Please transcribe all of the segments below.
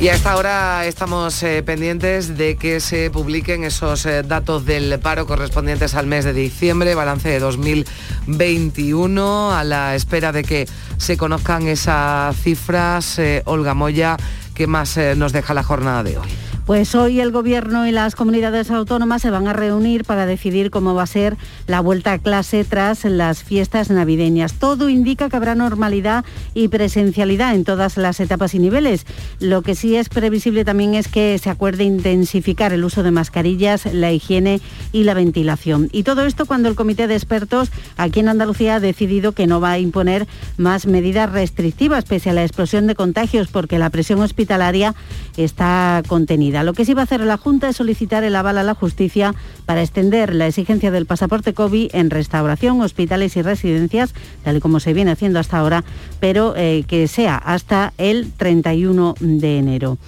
Y a esta hora estamos eh, pendientes de que se publiquen esos eh, datos del paro correspondientes al mes de diciembre, balance de 2021, a la espera de que se conozcan esas cifras. Eh, Olga Moya, ¿qué más nos deja la jornada de hoy? Pues hoy el Gobierno y las comunidades autónomas se van a reunir para decidir cómo va a ser la vuelta a clase tras las fiestas navideñas. Todo indica que habrá normalidad y presencialidad en todas las etapas y niveles. Lo que sí es previsible también es que se acuerde intensificar el uso de mascarillas, la higiene y la ventilación. Y todo esto cuando el Comité de Expertos aquí en Andalucía ha decidido que no va a imponer más medidas restrictivas pese a la explosión de contagios porque la presión hospitalaria está contenida. Lo que sí va a hacer la Junta es solicitar el aval a la justicia para extender la exigencia del pasaporte COVID en restauración, hospitales y residencias, tal y como se viene haciendo hasta ahora, pero eh, que sea hasta el 31 de enero.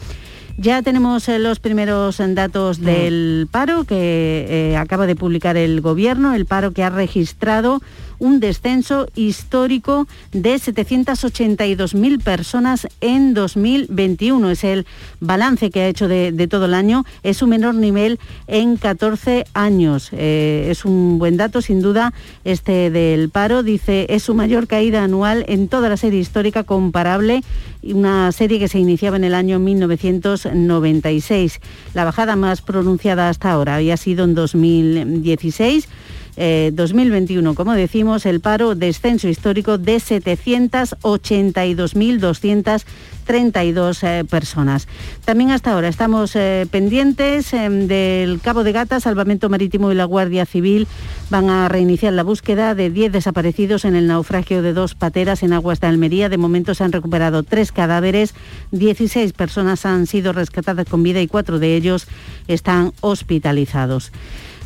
Ya tenemos eh, los primeros datos mm. del paro que eh, acaba de publicar el Gobierno, el paro que ha registrado un descenso histórico de 782.000 personas en 2021. Es el balance que ha hecho de, todo el año. Es su menor nivel en 14 años. Eh, es un buen dato, sin duda, este del paro. Dice, es su mayor caída anual en toda la serie histórica comparable, una serie que se iniciaba en el año 1996. La bajada más pronunciada hasta ahora había sido en 2016 2021, eh, como decimos, el paro descenso histórico de 782.232 eh, personas. También hasta ahora estamos eh, pendientes del Cabo de Gata, Salvamento Marítimo y la Guardia Civil van a reiniciar la búsqueda de 10 desaparecidos en el naufragio de dos pateras en aguas de Almería. De momento se han recuperado tres cadáveres, 16 personas han sido rescatadas con vida y cuatro de ellos están hospitalizados.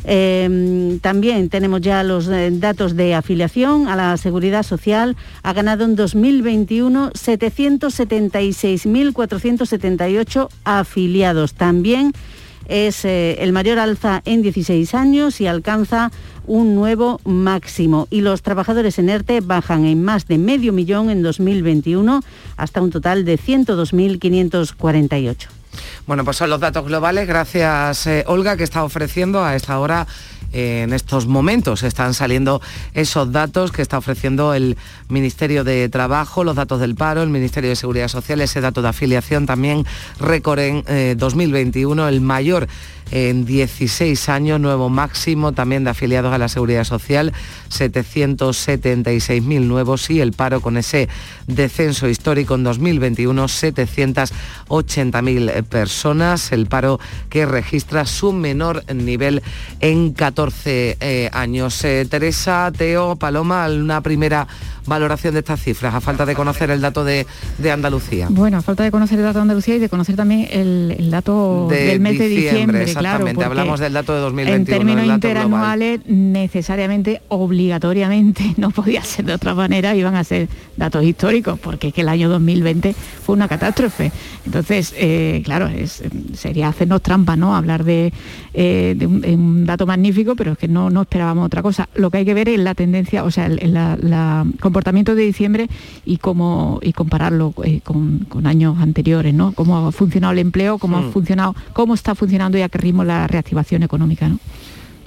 Em, también tenemos ya los eh, datos de afiliación a la Seguridad Social. Ha ganado en 2021 776.478 afiliados. También es eh, el mayor alza en 16 años y alcanza un nuevo máximo. Y los trabajadores en ERTE bajan en más de medio millón en 2021 hasta un total de 102.548. Bueno, pues son los datos globales. Gracias, eh, Olga, que está ofreciendo a esta hora en estos momentos están saliendo esos datos que está ofreciendo el Ministerio de Trabajo, los datos del paro, el Ministerio de Seguridad Social, ese dato de afiliación también récord en 2021, eh, el mayor en 16 años, nuevo máximo también de afiliados a la Seguridad Social, 776.000 nuevos y el paro con ese descenso histórico en 2021, 780.000 personas, el paro que registra su menor nivel en 14 eh, años. Eh, Teresa, Teo, Paloma, una primera valoración de estas cifras, a falta de conocer el dato de, Andalucía? Bueno, a falta de conocer el dato de Andalucía y de conocer también el, dato del mes de diciembre. Exactamente, hablamos del dato de 2021. En términos interanuales, necesariamente, obligatoriamente, no podía ser de otra manera, iban a ser datos históricos, porque es que el año 2020 fue una catástrofe. Entonces, eh, claro, sería hacernos trampa, ¿no? Hablar de, eh, un, dato magnífico, pero es que no, no esperábamos otra cosa. Lo que hay que ver es la tendencia, o sea, la, la comportamiento de diciembre y cómo y compararlo eh, con, años anteriores, ¿no? Cómo ha funcionado el empleo, cómo ha hmm. funcionado, cómo está funcionando y a qué ritmo la reactivación económica, ¿no?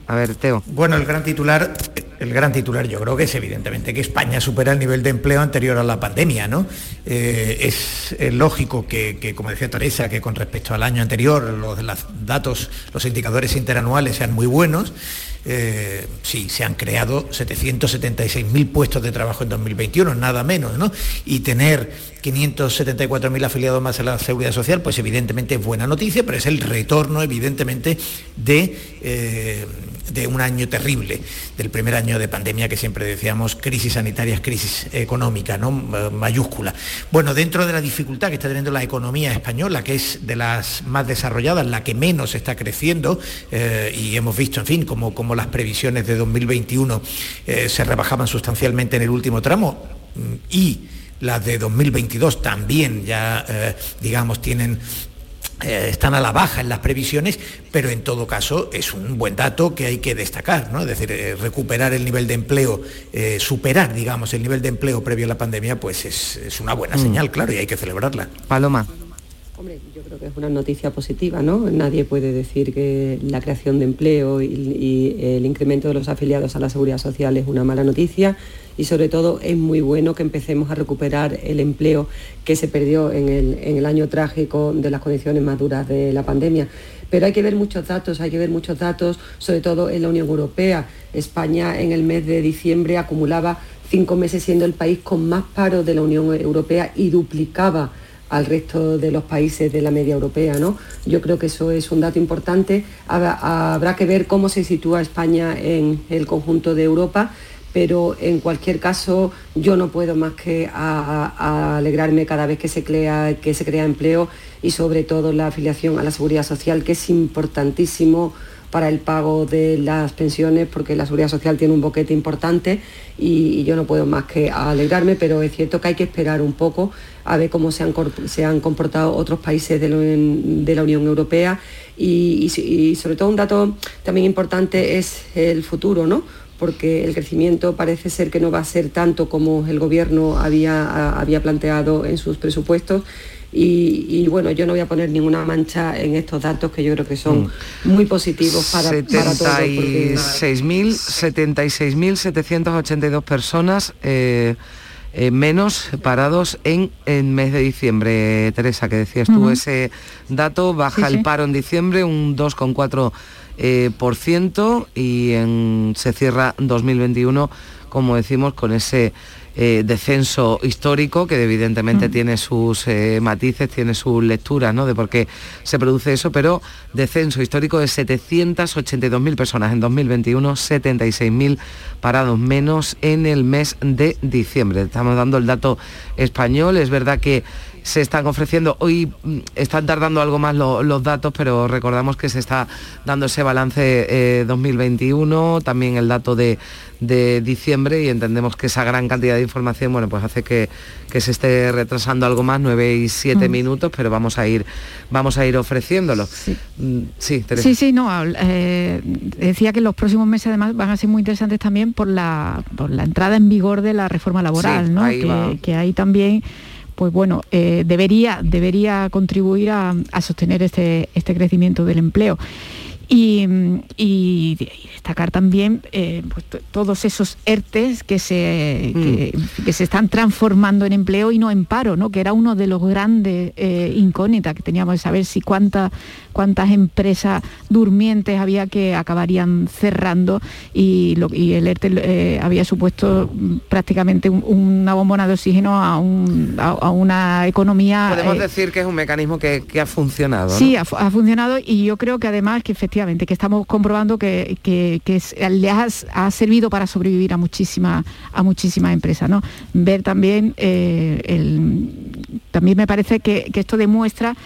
A ver, Teo. Bueno, el gran titular, el gran titular yo creo que es evidentemente que España supera el nivel de empleo anterior a la pandemia, ¿no? Eh, es, lógico que, como decía Teresa, que con respecto al año anterior los, los datos, los indicadores interanuales sean muy buenos eh, sí, se han creado 776.000 puestos de trabajo en 2021, nada menos, ¿no? Y tener 574.000 afiliados más a la Seguridad Social, pues evidentemente es buena noticia, pero es el retorno, evidentemente, de... Eh, de un año terrible, del primer año de pandemia que siempre decíamos crisis sanitaria, crisis económica, ¿no? mayúscula. Bueno, dentro de la dificultad que está teniendo la economía española, que es de las más desarrolladas, la que menos está creciendo, eh, y hemos visto, en fin, como, como las previsiones de 2021 eh, se rebajaban sustancialmente en el último tramo mm, y las de 2022 también ya, eh, digamos, tienen eh, están a la baja en las previsiones, pero en todo caso es un buen dato que hay que destacar, ¿no? Es decir, eh, recuperar el nivel de empleo, eh, superar, digamos, el nivel de empleo previo a la pandemia, pues es, una buena mm. señal, claro, y hay que celebrarla. Paloma. Hombre, yo creo que es una noticia positiva, ¿no? Nadie puede decir que la creación de empleo y, el incremento de los afiliados a la seguridad social es una mala noticia y sobre todo es muy bueno que empecemos a recuperar el empleo que se perdió en el, en el año trágico de las condiciones más duras de la pandemia. Pero hay que ver muchos datos, hay que ver muchos datos, sobre todo en la Unión Europea. España en el mes de diciembre acumulaba cinco meses siendo el país con más paro de la Unión Europea y duplicaba al resto de los países de la media europea. ¿no? Yo creo que eso es un dato importante. Habrá, que ver cómo se sitúa España en el conjunto de Europa, pero en cualquier caso yo no puedo más que alegrarme cada vez que se, crea, que se crea empleo y sobre todo la afiliación a la seguridad social, que es importantísimo para el pago de las pensiones porque la seguridad social tiene un boquete importante y, yo no puedo más que alegrarme, pero es cierto que hay que esperar un poco a ver cómo se han, se han comportado otros países de, la Unión Europea y, sobre todo un dato también importante es el futuro, ¿no? Porque el crecimiento parece ser que no va a ser tanto como el gobierno había, había planteado en sus presupuestos y, bueno, yo no voy a poner ninguna mancha en estos datos que yo creo que son mm. muy positivos para, para todos. 76.782 personas eh, eh, menos parados en el mes de diciembre. Teresa, que decías tú, ese dato baja el paro en diciembre un 2,4%. Eh, por ciento y en, se cierra 2021, como decimos, con ese eh, descenso histórico que evidentemente tiene sus eh, matices, tiene sus lecturas ¿no? de por qué se produce eso, pero descenso histórico de 782.000 personas en 2021, 76.000 parados menos en el mes de diciembre. Estamos dando el dato español, es verdad que se están ofreciendo. Hoy mm, están tardando algo más los datos, pero recordamos que se está dando ese balance 2021, eh, también el dato de, diciembre y entendemos que esa gran cantidad de información, bueno, pues hace que, se esté retrasando algo más, 9 y 7 mm. minutos, pero vamos a ir, vamos a ir ofreciéndolo. Sí, mm, sí, sí, no, eh, decía que los próximos meses además van a ser muy interesantes también por la, por la entrada en vigor de la reforma laboral, ¿no? Que, que hay también pues bueno, eh, debería, debería contribuir a, sostener este, este crecimiento del empleo. Y, destacar también eh, pues, todos esos ERTES que se, mm. que, se están transformando en empleo y no en paro, ¿no? que era uno de los grandes eh, incógnitas que teníamos de saber si cuántas cuántas empresas durmientes había que acabarían cerrando y, el ERTE eh, había supuesto prácticamente una bombona de oxígeno a, una economía... Podemos decir que es un mecanismo que, ha funcionado. Sí, ha, ha funcionado y yo creo que además que efectivamente que estamos comprobando que, que, le ha, servido para sobrevivir a muchísimas a muchísimas empresas. ¿no? Ver también, eh, también me parece que, esto demuestra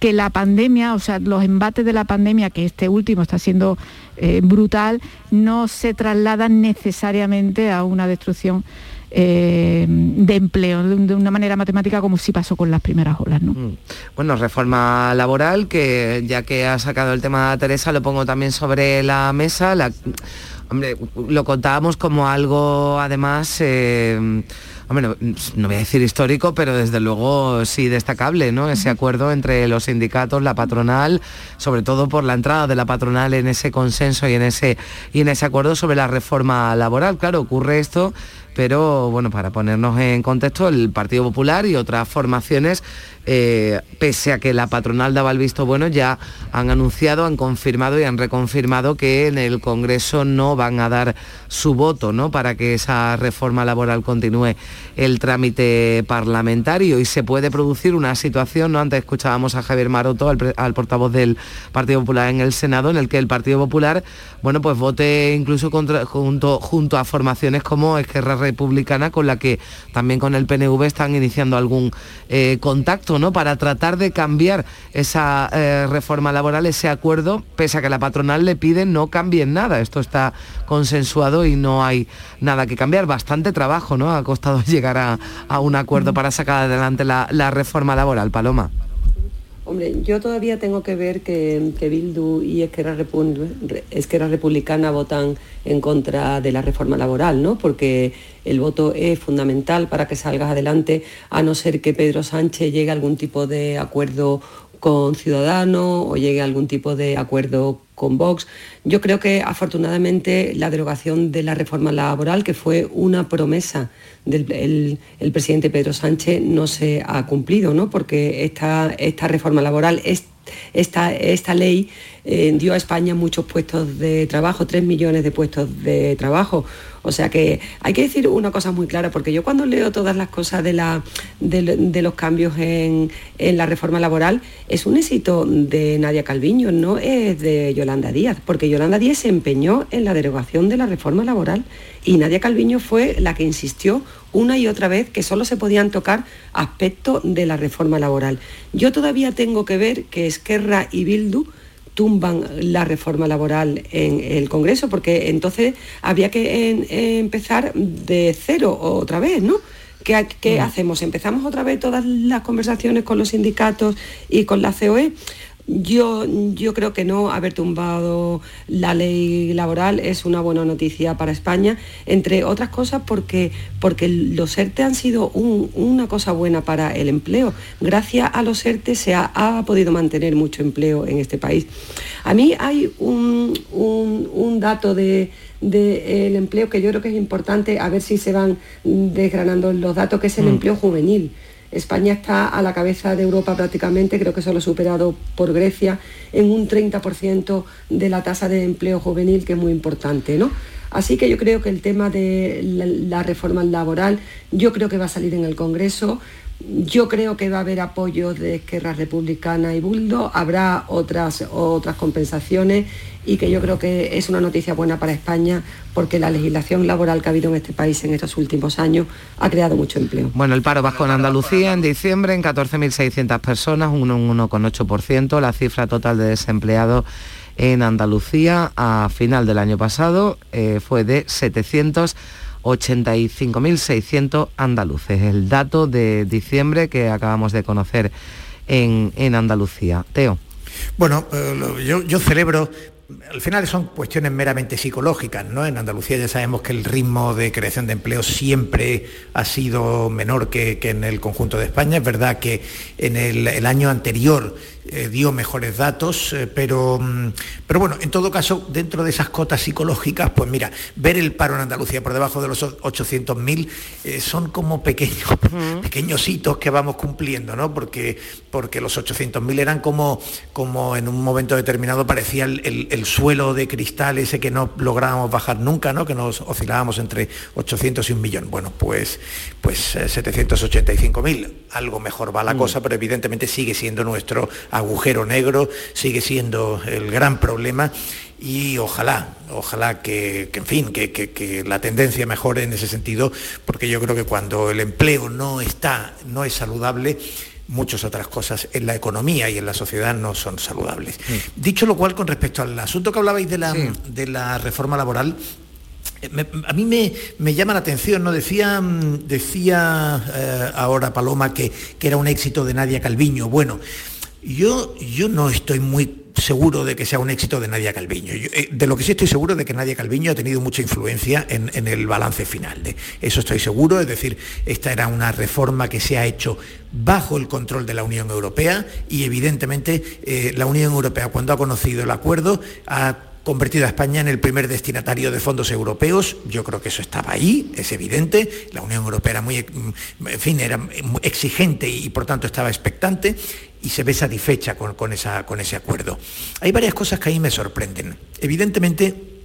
que la pandemia, o sea, los embates de la pandemia, que este último está siendo eh, brutal, no se trasladan necesariamente a una destrucción eh, de empleo de, una manera matemática como si pasó con las primeras olas. ¿no? Mm. Bueno, reforma laboral, que ya que ha sacado el tema Teresa, lo pongo también sobre la mesa. Hombre, lo contábamos como algo además... Eh, no, voy a decir histórico, pero desde luego sí destacable, ¿no? Ese acuerdo entre los sindicatos, la patronal, sobre todo por la entrada de la patronal en ese consenso y en ese, y en ese acuerdo sobre la reforma laboral. Claro, ocurre esto pero bueno, para ponernos en contexto, el Partido Popular y otras formaciones, eh, pese a que la patronal daba el visto bueno, ya han anunciado, han confirmado y han reconfirmado que en el Congreso no van a dar su voto ¿no? para que esa reforma laboral continúe el trámite parlamentario y se puede producir una situación, ¿no? antes escuchábamos a Javier Maroto, al, portavoz del Partido Popular en el Senado, en el que el Partido Popular, bueno, pues vote incluso junto, junto a formaciones como Esquerra Republicana, con la que también con el PNV están iniciando algún eh, contacto ¿no? para tratar de cambiar esa eh, reforma laboral, ese acuerdo, pese a que la patronal le pide no cambien nada. Esto está consensuado y no hay nada que cambiar. Bastante trabajo ¿no? ha costado llegar a, un acuerdo para sacar adelante la reforma laboral, Paloma. Hombre, yo todavía tengo que ver que, Bildu y Esquerra, Republicana votan en contra de la reforma laboral, ¿no? Porque el voto es fundamental para que salgas adelante, a no ser que Pedro Sánchez llegue a algún tipo de acuerdo con Ciudadanos o llegue a algún tipo de acuerdo con Vox. Yo creo que afortunadamente la derogación de la reforma laboral, que fue una promesa del el, presidente Pedro Sánchez, no se ha cumplido, ¿no? porque esta, esta reforma laboral, esta, esta ley eh, dio a España muchos puestos de trabajo, tres millones de puestos de trabajo. O sea que hay que decir una cosa muy clara, porque yo cuando leo todas las cosas de, la, de, los cambios en, la reforma laboral, es un éxito de Nadia Calviño, no es de Yolanda Díaz, porque Yolanda Díaz se empeñó en la derogación de la reforma laboral y Nadia Calviño fue la que insistió una y otra vez que solo se podían tocar aspectos de la reforma laboral. Yo todavía tengo que ver que Esquerra y Bildu tumban la reforma laboral en el Congreso, porque entonces habría que empezar de cero otra vez, ¿no? ¿Qué, qué mm. hacemos? ¿Empezamos otra vez todas las conversaciones con los sindicatos y con la COE? Yo, yo creo que no, haber tumbado la ley laboral es una buena noticia para España, entre otras cosas porque, porque los ERTE han sido una cosa buena para el empleo. Gracias a los ERTE se ha, podido mantener mucho empleo en este país. A mí hay un, dato de, del empleo que yo creo que es importante, a ver si se van desgranando los datos, que es el mm. empleo juvenil. España está a la cabeza de Europa prácticamente, creo que solo superado por Grecia, en un 30% de la tasa de empleo juvenil, que es muy importante, ¿no? Así que yo creo que el tema de la, reforma laboral, yo creo que va a salir en el Congreso. Yo creo que va a haber apoyo de Esquerra Republicana y Buldo, habrá otras, otras compensaciones y que yo creo que es una noticia buena para España porque la legislación laboral que ha habido en este país en estos últimos años ha creado mucho empleo. Bueno, el paro bajó en Andalucía en diciembre en 14.600 personas, un 1,8%. La cifra total de desempleados en Andalucía a final del año pasado eh, fue de 785.600 andaluces. El dato de diciembre que acabamos de conocer en, en Andalucía. Teo. Bueno, eh, yo, yo celebro al final son cuestiones meramente psicológicas, ¿no? En Andalucía ya sabemos que el ritmo de creación de empleo siempre ha sido menor que, en el conjunto de España. Es verdad que en el año anterior eh, dio mejores datos, eh, pero, mm, pero bueno, en todo caso, dentro de esas cotas psicológicas, pues mira, ver el paro en Andalucía por debajo de los 800.000 eh, son como pequeños, pequeños hitos que vamos cumpliendo, ¿no? Porque, porque los 800.000 eran como, como en un momento determinado parecía el, suelo de cristal ese que no lográbamos bajar nunca, ¿no? Que nos oscilábamos entre 800 y un millón. Bueno, pues, pues 785.000, algo mejor va la mm. cosa, pero evidentemente sigue siendo nuestro agujero negro sigue siendo el gran problema y ojalá, ojalá que, en fin, que, la tendencia mejore en ese sentido, porque yo creo que cuando el empleo no está, no es saludable, muchas otras cosas en la economía y en la sociedad no son saludables. Dicho lo cual, con respecto al asunto que hablabais de la, de la reforma laboral, a mí me, llama la atención, ¿no? Decía, decía eh, ahora Paloma que, que, era un éxito de Nadia Calviño. Bueno, yo, yo no estoy muy seguro de que sea un éxito de Nadia Calviño. Eh, de lo que sí estoy seguro de que Nadia Calviño ha tenido mucha influencia en, el balance final. De eso estoy seguro, es decir, esta era una reforma que se ha hecho bajo el control de la Unión Europea y evidentemente eh, la Unión Europea cuando ha conocido el acuerdo ha convertido a España en el primer destinatario de fondos europeos. Yo creo que eso estaba ahí, es evidente. La Unión Europea era muy, en fin, era exigente y por tanto estaba expectante y se ve satisfecha con, con, esa, con ese acuerdo. Hay varias cosas que ahí me sorprenden. Evidentemente,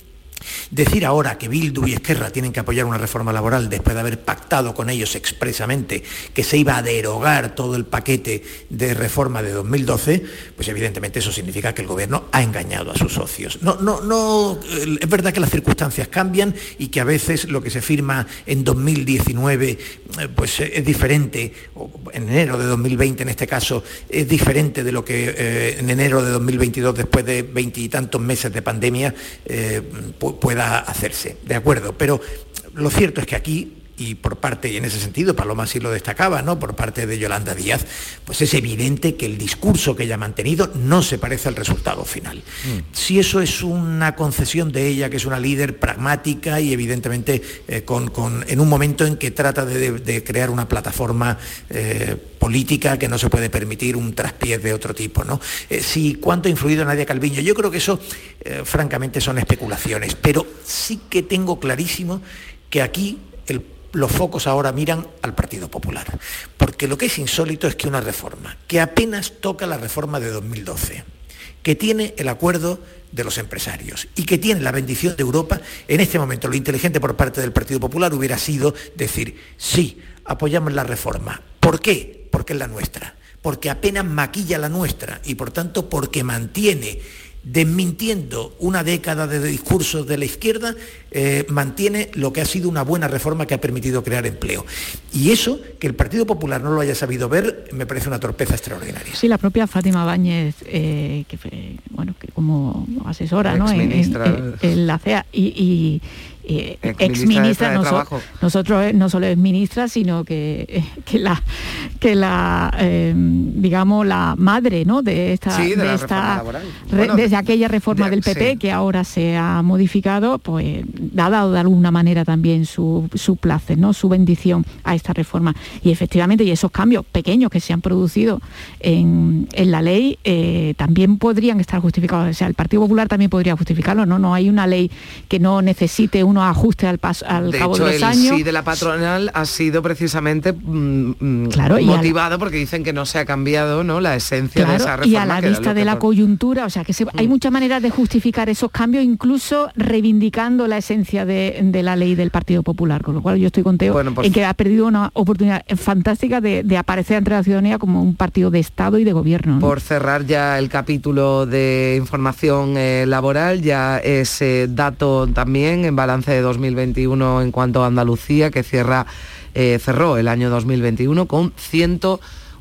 Decir ahora que Bildu y Esquerra tienen que apoyar una reforma laboral después de haber pactado con ellos expresamente que se iba a derogar todo el paquete de reforma de 2012, pues evidentemente eso significa que el gobierno ha engañado a sus socios. No, no, no, es verdad que las circunstancias cambian y que a veces lo que se firma en 2019 eh, pues es diferente, en enero de 2020 en este caso, es diferente de lo que eh, en enero de 2022 después de veintitantos meses de pandemia eh, pueda hacerse, de acuerdo, pero lo cierto es que aquí y por parte, y en ese sentido Paloma sí lo destacaba, ¿no? Por parte de Yolanda Díaz, pues es evidente que el discurso que ella ha mantenido no se parece al resultado final. Mm. Si eso es una concesión de ella, que es una líder pragmática y evidentemente eh, con, en un momento en que trata de, crear una plataforma eh, política que no se puede permitir un traspiés de otro tipo, ¿no? Eh, si cuánto ha influido Nadia Calviño, yo creo que eso francamente son especulaciones, pero sí que tengo clarísimo que aquí el los focos ahora miran al Partido Popular. Porque lo que es insólito es que una reforma, que apenas toca la reforma de 2012, que tiene el acuerdo de los empresarios y que tiene la bendición de Europa, en este momento lo inteligente por parte del Partido Popular hubiera sido decir, sí, apoyamos la reforma. ¿Por qué? Porque es la nuestra. Porque apenas maquilla la nuestra y por tanto porque mantiene desmintiendo una década de discursos de la izquierda, eh, mantiene lo que ha sido una buena reforma que ha permitido crear empleo. Y eso, que el Partido Popular no lo haya sabido ver, me parece una torpeza extraordinaria. Sí, la propia Fátima Báñez, eh, que fue, bueno, que como asesora ¿no? en, la CEA, y ex, ministra, nosotros eh, no solo es ministra, sino que, eh, que la, que la eh, digamos, la madre ¿no? de esta, desde aquella reforma del PP que ahora se ha modificado, pues ha dado de alguna manera también su, su place, ¿no? su bendición a esta reforma. Y efectivamente, y esos cambios pequeños que se han producido en, en la ley también podrían estar justificados. O sea, el Partido Popular también podría justificarlo, ¿no? No hay una ley que no necesite un unos ajustes al, paso, al cabo de los años. El sí de la patronal ha sido precisamente mm, mm, claro, motivado porque dicen que no se ha cambiado ¿no? la esencia de esa reforma. Y a la vista de la coyuntura, o sea que hay mm. muchas maneras de justificar esos cambios, incluso reivindicando la esencia de, la ley del Partido Popular, con lo cual yo estoy contento en que ha perdido una oportunidad fantástica de, aparecer ante la ciudadanía como un partido de Estado y de gobierno. Por cerrar ya el capítulo de información eh, laboral, ya ese dato también en balance de 2021 en cuanto a Andalucía, que cierra, eh, cerró el año 2021 con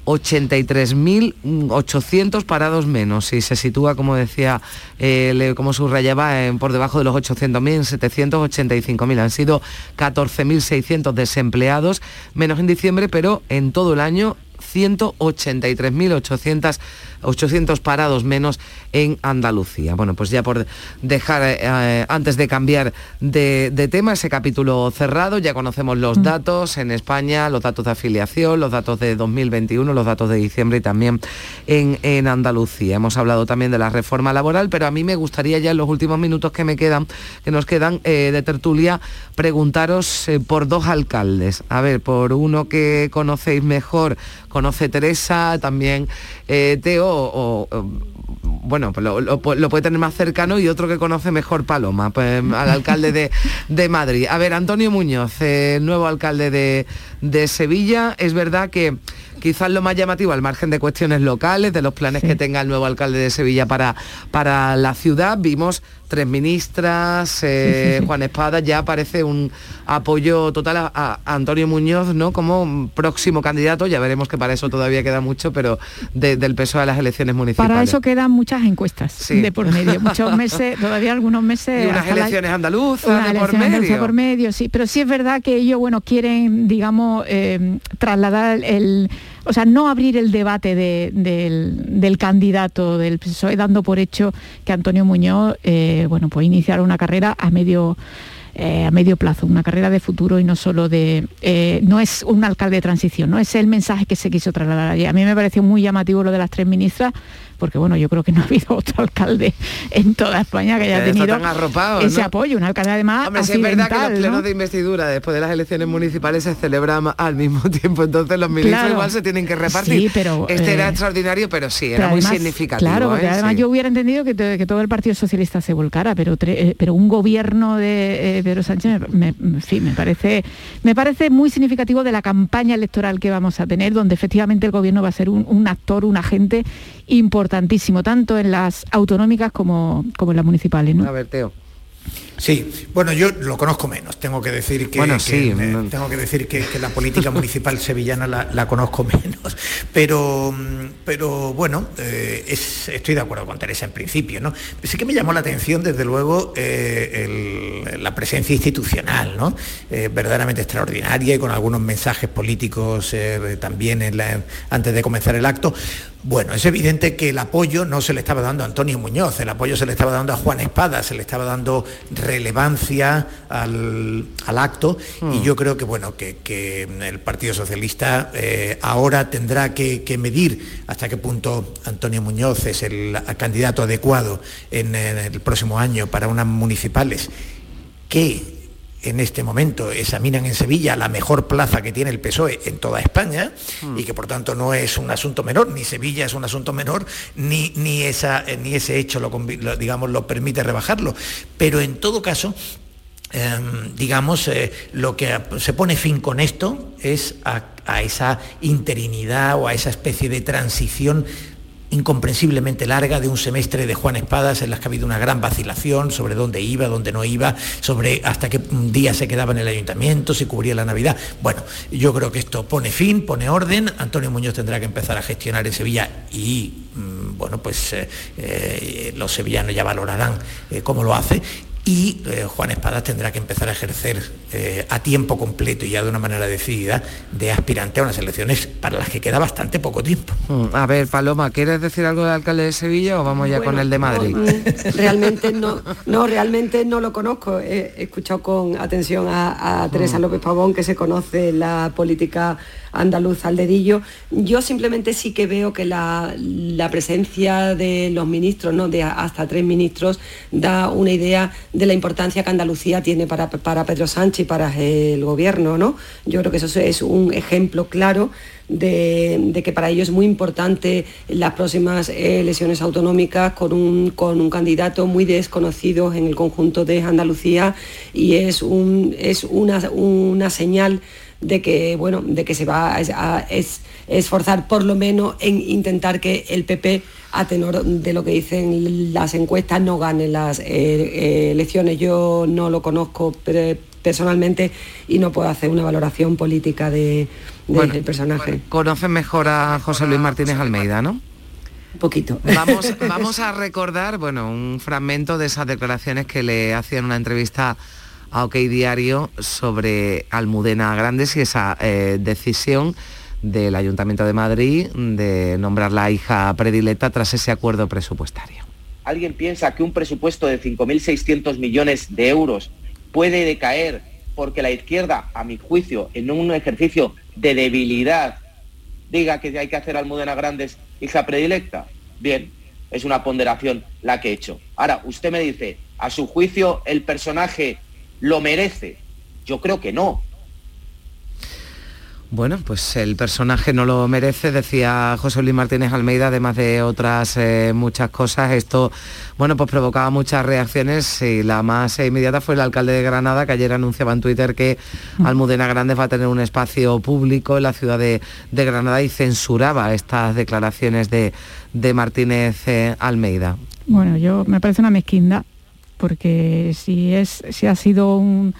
183.800 parados menos y se sitúa, como decía, eh, como subrayaba, por debajo de los 800.000, en 785.000. Han sido 14.600 desempleados, menos en diciembre, pero en todo el año 183.800 800 parados menos en Andalucía. Bueno, pues ya por dejar, eh, antes de cambiar de, tema, ese capítulo cerrado, ya conocemos los mm. datos en España, los datos de afiliación, los datos de 2021, los datos de diciembre y también en, en Andalucía. Hemos hablado también de la reforma laboral, pero a mí me gustaría ya en los últimos minutos que me quedan, que nos quedan eh, de tertulia, preguntaros eh, por dos alcaldes. A ver, por uno que conocéis mejor, conoce Teresa, también Teo, o, bueno, pues lo, puede tener más cercano y otro que conoce mejor Paloma, pues al alcalde de, Madrid. A ver, Antonio Muñoz, eh, nuevo alcalde de, de Sevilla, es verdad que quizás lo más llamativo al margen de cuestiones locales, de los planes que tenga el nuevo alcalde de Sevilla para, para la ciudad. Vimos tres ministras, eh, Juan Espada, ya parece un apoyo total a, Antonio Muñoz, ¿no? Como próximo candidato, ya veremos que para eso todavía queda mucho, pero del peso de las elecciones municipales. Para eso quedan muchas encuestas de por medio, muchos meses, todavía algunos meses. Y unas elecciones andaluzas de por medio. por medio, sí, pero sí es verdad que ellos, bueno, quieren, digamos, eh, trasladar el o sea, no abrir el debate del, candidato del PSOE, dando por hecho que Antonio Muñoz, eh, bueno, pues iniciar una carrera a medio eh, a medio plazo, una carrera de futuro y no solo de... Eh, no es un alcalde de transición, no es el mensaje que se quiso trasladar allí. A mí me pareció muy llamativo lo de las tres ministras, porque bueno, yo creo que no ha habido otro alcalde en toda España que haya tenido ese apoyo, un alcalde además Hombre, es verdad que los plenos de investidura después de las elecciones municipales se celebran al mismo tiempo, entonces los ministros igual se tienen que repartir. Sí, pero, este era eh, extraordinario, pero sí, era muy significativo. Claro, porque ¿eh? además yo hubiera entendido que, todo el Partido Socialista se volcara, pero, eh, pero un gobierno de Pedro Sánchez me, me parece, me parece muy significativo de la campaña electoral que vamos a tener, donde efectivamente el gobierno va a ser un, un actor, un agente importantísimo, tanto en las autonómicas como, como en las municipales. ¿no? A ver, Teo. Sí, bueno, yo lo conozco menos, tengo que decir que, bueno, sí, tengo que decir que, la política municipal sevillana la, conozco menos, pero, pero bueno, eh, estoy de acuerdo con Teresa en principio, ¿no? Sí que me llamó la atención, desde luego, eh, la presencia institucional, ¿no? Eh, verdaderamente extraordinaria y con algunos mensajes políticos también antes de comenzar el acto. Bueno, es evidente que el apoyo no se le estaba dando a Antonio Muñoz, el apoyo se le estaba dando a Juan Espada, se le estaba dando relevancia al, acto y hmm. yo creo que bueno que, el Partido Socialista eh, ahora tendrá que, medir hasta qué punto Antonio Muñoz es el candidato adecuado en, en el próximo año para unas municipales que en este momento examinan en Sevilla la mejor plaza que tiene el PSOE en toda España y que por tanto no es un asunto menor, ni Sevilla es un asunto menor, ni, ni, esa, ni ese hecho lo, digamos, lo permite rebajarlo. Pero en todo caso, em, digamos, eh, lo que se pone fin con esto es a esa interinidad o a esa especie de transición incomprensiblemente larga de un semestre de Juan Espadas en las que ha habido una gran vacilación sobre dónde iba, dónde no iba, sobre hasta qué día se quedaba en el ayuntamiento, si cubría la Navidad. Bueno, yo creo que esto pone fin, pone orden, Antonio Muñoz tendrá que empezar a gestionar en Sevilla y mm, bueno, pues eh, eh, los sevillanos ya valorarán eh, cómo lo hace y eh, Juan Espadas tendrá que empezar a ejercer eh, a tiempo completo y ya de una manera decidida de aspirante a unas elecciones para las que queda bastante poco tiempo. Mm, a ver, Paloma, ¿quieres decir algo del alcalde de Sevilla o vamos ya con el de Madrid? Realmente no, no, realmente no lo conozco. He, escuchado con atención a, Teresa mm. López Pavón, que se conoce la política andaluz al dedillo. Yo simplemente sí que veo que la, presencia de los ministros, ¿no? de hasta tres ministros, da una idea de la importancia que Andalucía tiene para, para Pedro Sánchez y para el gobierno. ¿no? Yo creo que eso es un ejemplo claro de, que para ellos es muy importante las próximas elecciones autonómicas con un, con un candidato muy desconocido en el conjunto de Andalucía y es, un, es una, una señal de que, bueno, de que se va a, esforzar por lo menos en intentar que el PP, a tenor de lo que dicen las encuestas, no gane las eh, eh, elecciones. Yo no lo conozco personalmente y no puedo hacer una valoración política de, del personaje. Conocen mejor a José Luis Martínez Almeida, ¿no? Un poquito. Vamos, vamos a recordar, bueno, un fragmento de esas declaraciones que le hacían una entrevista a OK Diario sobre Almudena Grandes y esa eh, decisión del Ayuntamiento de Madrid de nombrar la hija predilecta tras ese acuerdo presupuestario. ¿Alguien piensa que un presupuesto de 5.600 millones de euros puede decaer porque la izquierda, a mi juicio, en un ejercicio de debilidad, diga que hay que hacer Almudena Grandes hija predilecta? Bien, es una ponderación la que he hecho. Ahora, usted me dice, a su juicio el personaje lo merece. Yo creo que no. Bueno, pues el personaje no lo merece, decía José Luis Martínez Almeida, además de otras eh, muchas cosas. Esto, bueno, pues provocaba muchas reacciones y la más inmediata fue el alcalde de Granada, que ayer anunciaba en Twitter que Almudena Grandes va a tener un espacio público en la ciudad de, Granada y censuraba estas declaraciones de, Martínez eh, Almeida. Bueno, yo me parece una mezquindad porque si, es, si ha sido un,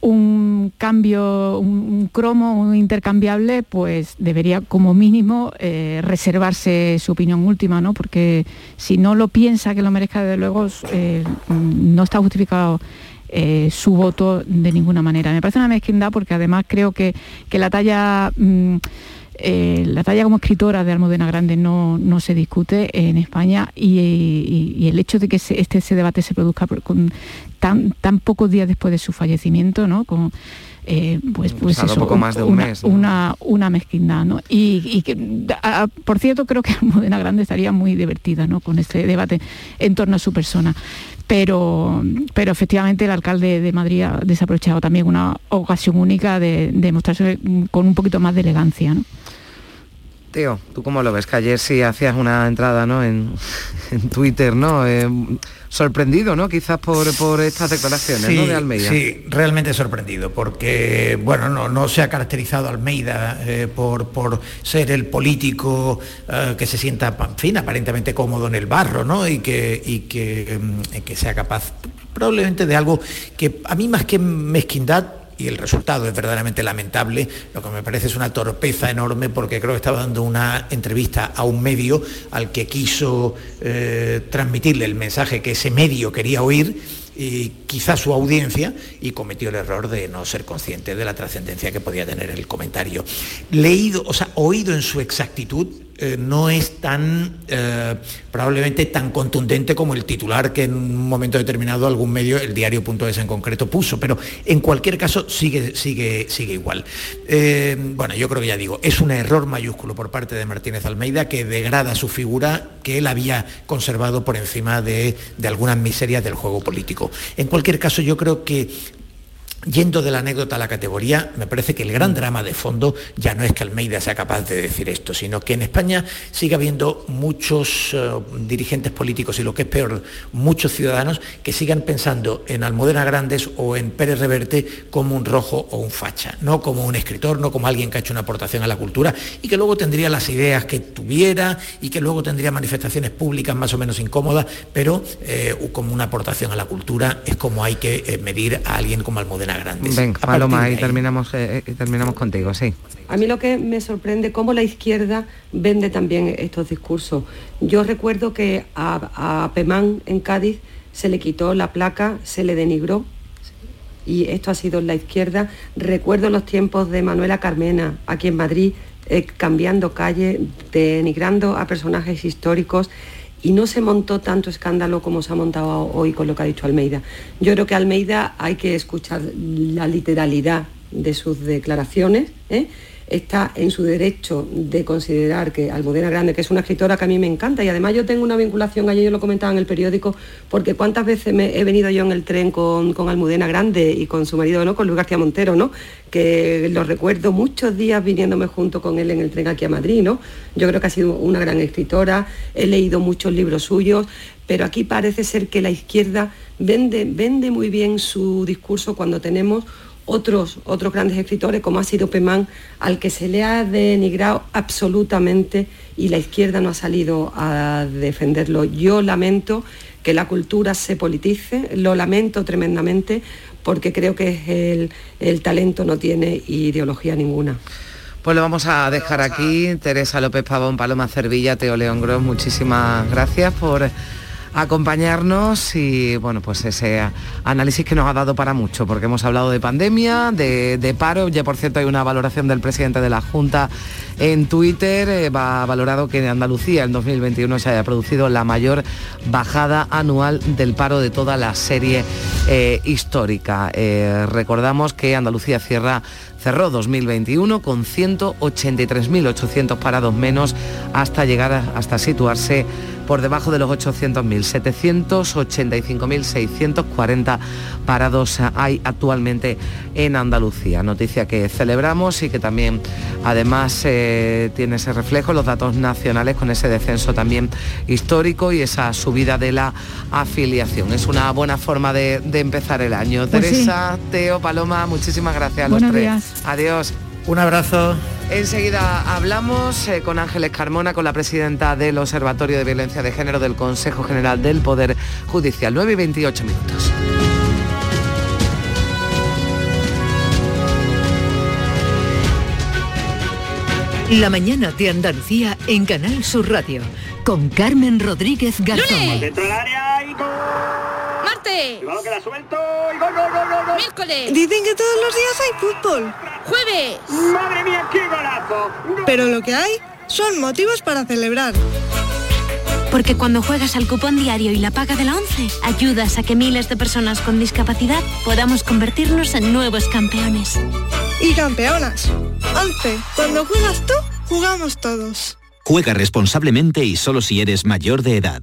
un cambio, un, cromo, un intercambiable, pues debería como mínimo eh, reservarse su opinión última, ¿no? Porque si no lo piensa que lo merezca, desde luego, eh, no está justificado eh, su voto de ninguna manera. Me parece una mezquindad porque además creo que, que la talla... Mm, eh, la talla como escritora de Almudena Grande no, se discute en España y, el hecho de que este ese debate se produzca con tan, tan pocos días después de su fallecimiento, ¿no? Con, eh, pues, pues eso, poco más de un una, mes, una, una, mezquindad, ¿no? Y, que, por cierto, creo que Almudena Grande estaría muy divertida, ¿no? Con este debate en torno a su persona. Pero, pero efectivamente el alcalde de Madrid ha desaprovechado también una ocasión única de, de mostrarse con un poquito más de elegancia, ¿no? Tío, ¿tú cómo lo ves? Que ayer sí hacías una entrada ¿no? en, Twitter, ¿no? Eh, sorprendido, ¿no? Quizás por, estas declaraciones de Almeida. Sí, realmente sorprendido, porque bueno, no, se ha caracterizado Almeida eh, por, por ser el político eh, que se sienta, en fin, aparentemente cómodo en el barro, ¿no? Y que, y que, mm, que sea capaz probablemente de algo que a mí más que mezquindad y el resultado es verdaderamente lamentable. Lo que me parece es una torpeza enorme porque creo que estaba dando una entrevista a un medio al que quiso eh, transmitirle el mensaje que ese medio quería oír y quizá su audiencia y cometió el error de no ser consciente de la trascendencia que podía tener el comentario. Leído, o sea, oído en su exactitud, eh, no es tan, eh, probablemente tan contundente como el titular que en un momento determinado algún medio, el diario.es en concreto, puso, pero en cualquier caso sigue, sigue, sigue igual. Eh, bueno, yo creo que ya digo, es un error mayúsculo por parte de Martínez Almeida que degrada su figura que él había conservado por encima de, de algunas miserias del juego político. En cualquier caso, yo creo que Yendo de la anécdota a la categoría, me parece que el gran drama de fondo ya no es que Almeida sea capaz de decir esto, sino que en España sigue habiendo muchos eh, dirigentes políticos y lo que es peor, muchos ciudadanos que sigan pensando en Almudena Grandes o en Pérez Reverte como un rojo o un facha, no como un escritor, no como alguien que ha hecho una aportación a la cultura y que luego tendría las ideas que tuviera y que luego tendría manifestaciones públicas más o menos incómodas, pero eh, como una aportación a la cultura es como hay que eh, medir a alguien como Almudena Grandes. Venga, Paloma, y terminamos, eh, y terminamos contigo, sí. A mí lo que me sorprende cómo la izquierda vende también estos discursos. Yo recuerdo que a, a Pemán en Cádiz se le quitó la placa, se le denigró y esto ha sido la izquierda. Recuerdo los tiempos de Manuela Carmena aquí en Madrid, eh, cambiando calle, denigrando a personajes históricos y no se montó tanto escándalo como se ha montado hoy con lo que ha dicho Almeida. Yo creo que Almeida hay que escuchar la literalidad de sus declaraciones. ¿eh? Está en su derecho de considerar que Almudena Grande, que es una escritora que a mí me encanta, y además yo tengo una vinculación, ayer yo lo comentaba en el periódico, porque cuántas veces he venido yo en el tren con, Almudena Grande y con su marido, ¿no? con Luis García Montero, ¿no? que lo recuerdo muchos días viniéndome junto con él en el tren aquí a Madrid, ¿no? Yo creo que ha sido una gran escritora, he leído muchos libros suyos, pero aquí parece ser que la izquierda vende, vende muy bien su discurso cuando tenemos otros, otros grandes escritores, como ha sido Pemán, al que se le ha denigrado absolutamente y la izquierda no ha salido a defenderlo. Yo lamento que la cultura se politice, lo lamento tremendamente porque creo que el, talento no tiene ideología ninguna. Pues lo vamos a dejar aquí. Teresa López Pavón, Paloma Cervilla, Teo León Gros, muchísimas gracias por acompañarnos y bueno, pues ese análisis que nos ha dado para mucho, porque hemos hablado de pandemia, de, paro, ya por cierto hay una valoración del presidente de la Junta en Twitter, eh, va valorado que en Andalucía en 2021 se haya producido la mayor bajada anual del paro de toda la serie eh, histórica. Eh, recordamos que Andalucía cierra cerró 2021 con 183.800 parados menos hasta llegar hasta situarse por debajo de los 800.000. 785.640 parados hay actualmente en Andalucía. Noticia que celebramos y que también además eh, tiene ese reflejo los datos nacionales con ese descenso también histórico y esa subida de la afiliación. Es una buena forma de, empezar el año. Pues Teresa, Teo, Paloma, muchísimas gracias a los tres. Adiós. Un abrazo. Enseguida hablamos eh, con Ángeles Carmona, con la presidenta del Observatorio de Violencia de Género del Consejo General del Poder Judicial. 9 y 28 minutos. La mañana de Andalucía en Canal Sur Radio con Carmen Rodríguez Garzón. Suelto y gol, gol, gol, gol, ¡Miércoles! Dicen que todos los días hay fútbol. ¡Jueves! ¡Madre mía, qué golazo! Pero lo que hay son motivos para celebrar. Porque cuando juegas al cupón diario y la paga de la 11, ayudas a que miles de personas con discapacidad podamos convertirnos en nuevos campeones. Y campeonas. 11. Cuando juegas tú, jugamos todos. Juega responsablemente y solo si eres mayor de edad.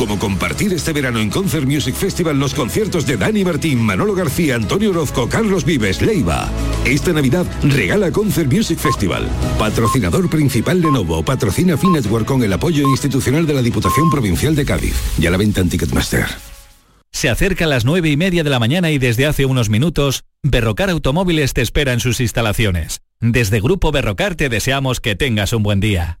Como compartir este verano en Concert Music Festival los conciertos de Dani Martín, Manolo García, Antonio Orozco, Carlos Vives, Leiva. Esta Navidad regala Concert Music Festival. Patrocinador principal Lenovo, patrocina Finetwork con el apoyo institucional de la Diputación Provincial de Cádiz. Y a la venta en Ticketmaster. Se acerca a las nueve y media de la mañana y desde hace unos minutos, Berrocar Automóviles te espera en sus instalaciones. Desde Grupo Berrocar te deseamos que tengas un buen día.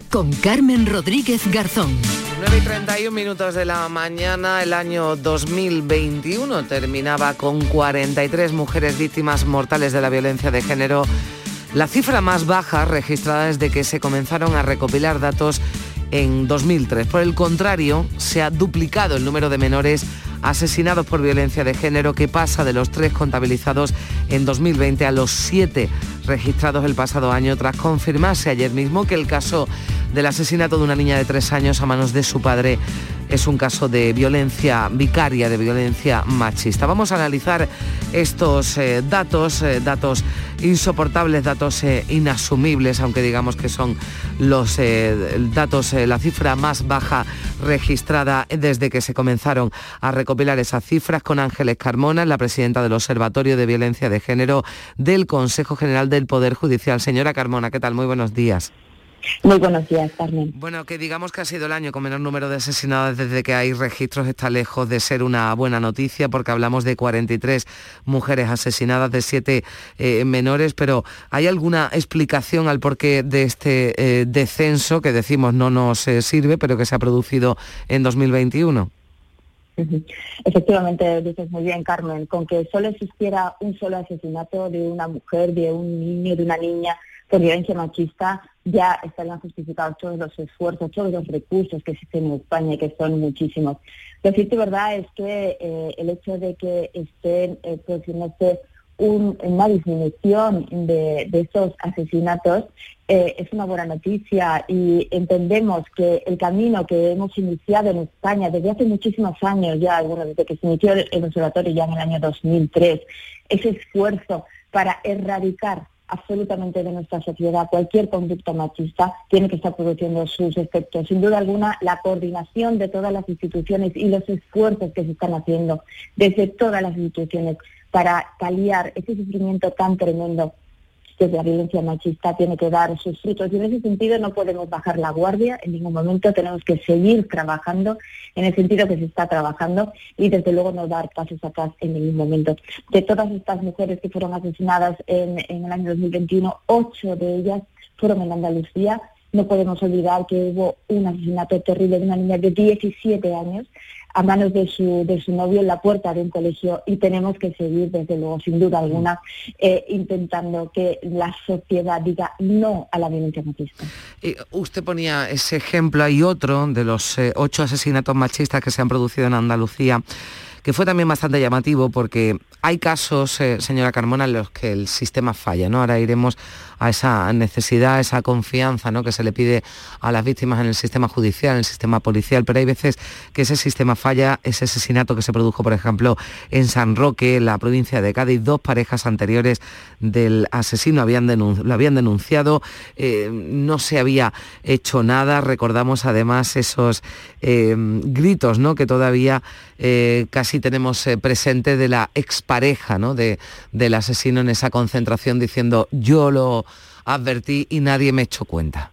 con Carmen Rodríguez Garzón. 9 y 31 minutos de la mañana, el año 2021 terminaba con 43 mujeres víctimas mortales de la violencia de género, la cifra más baja registrada desde que se comenzaron a recopilar datos en 2003. Por el contrario, se ha duplicado el número de menores asesinados por violencia de género que pasa de los tres contabilizados en 2020 a los siete registrados el pasado año tras confirmarse ayer mismo que el caso del asesinato de una niña de tres años a manos de su padre es un caso de violencia vicaria, de violencia machista. Vamos a analizar estos eh, datos, eh, datos insoportables, datos eh, inasumibles, aunque digamos que son los datos, la cifra más baja registrada desde que se comenzaron a recopilar esas cifras con Ángeles Carmona, la presidenta del Observatorio de Violencia de Género del Consejo General del Poder Judicial. Señora Carmona, ¿qué tal? Muy buenos días. Muy buenos días, Carmen. Bueno, que digamos que ha sido el año con menor número de asesinados desde que hay registros está lejos de ser una buena noticia porque hablamos de 43 mujeres asesinadas, de 7 eh, menores, pero ¿hay alguna explicación al porqué de este eh, descenso que decimos no nos eh, sirve, pero que se ha producido en 2021? Efectivamente, dices muy bien, Carmen, con que solo existiera un solo asesinato de una mujer, de un niño, de una niña por violencia machista, ya estarían justificados todos los esfuerzos, todos los recursos que existen en España, que son muchísimos. Lo cierto y verdad es que eh, el hecho de que estén eh, produciéndose una disminución de, estos asesinatos eh, es una buena noticia y entendemos que el camino que hemos iniciado en España desde hace muchísimos años ya, bueno, desde que se inició el observatorio ya en el año 2003, ese esfuerzo para erradicar absolutamente de nuestra sociedad. Cualquier conducta machista tiene que estar produciendo sus efectos. Sin duda alguna, la coordinación de todas las instituciones y los esfuerzos que se están haciendo desde todas las instituciones para paliar ese sufrimiento tan tremendo que la violencia machista tiene que dar sus frutos. Y en ese sentido no podemos bajar la guardia en ningún momento, tenemos que seguir trabajando en el sentido que se está trabajando y desde luego no dar pasos atrás en ningún momento. De todas estas mujeres que fueron asesinadas en, en el año 2021, ocho de ellas fueron en Andalucía. No podemos olvidar que hubo un asesinato terrible de una niña de 17 años a manos de su, de su novio en la puerta de un colegio y tenemos que seguir, desde luego, sin duda alguna, eh, intentando que la sociedad diga no a la violencia machista. usted ponía ese ejemplo, hay otro de los eh, ocho asesinatos machistas que se han producido en Andalucía que fue también bastante llamativo porque hay casos, eh, señora Carmona, en los que el sistema falla, ¿no? Ahora iremos a esa necesidad, a esa confianza ¿no? que se le pide a las víctimas en el sistema judicial, en el sistema policial, pero hay veces que ese sistema falla, ese asesinato que se produjo, por ejemplo, en San Roque, en la provincia de Cádiz, dos parejas anteriores del asesino habían lo habían denunciado, eh, no se había hecho nada, recordamos además esos eh, gritos ¿no? que todavía eh, casi tenemos presente de la expareja ¿no? de, del asesino en esa concentración diciendo yo lo advertí y nadie me echó cuenta.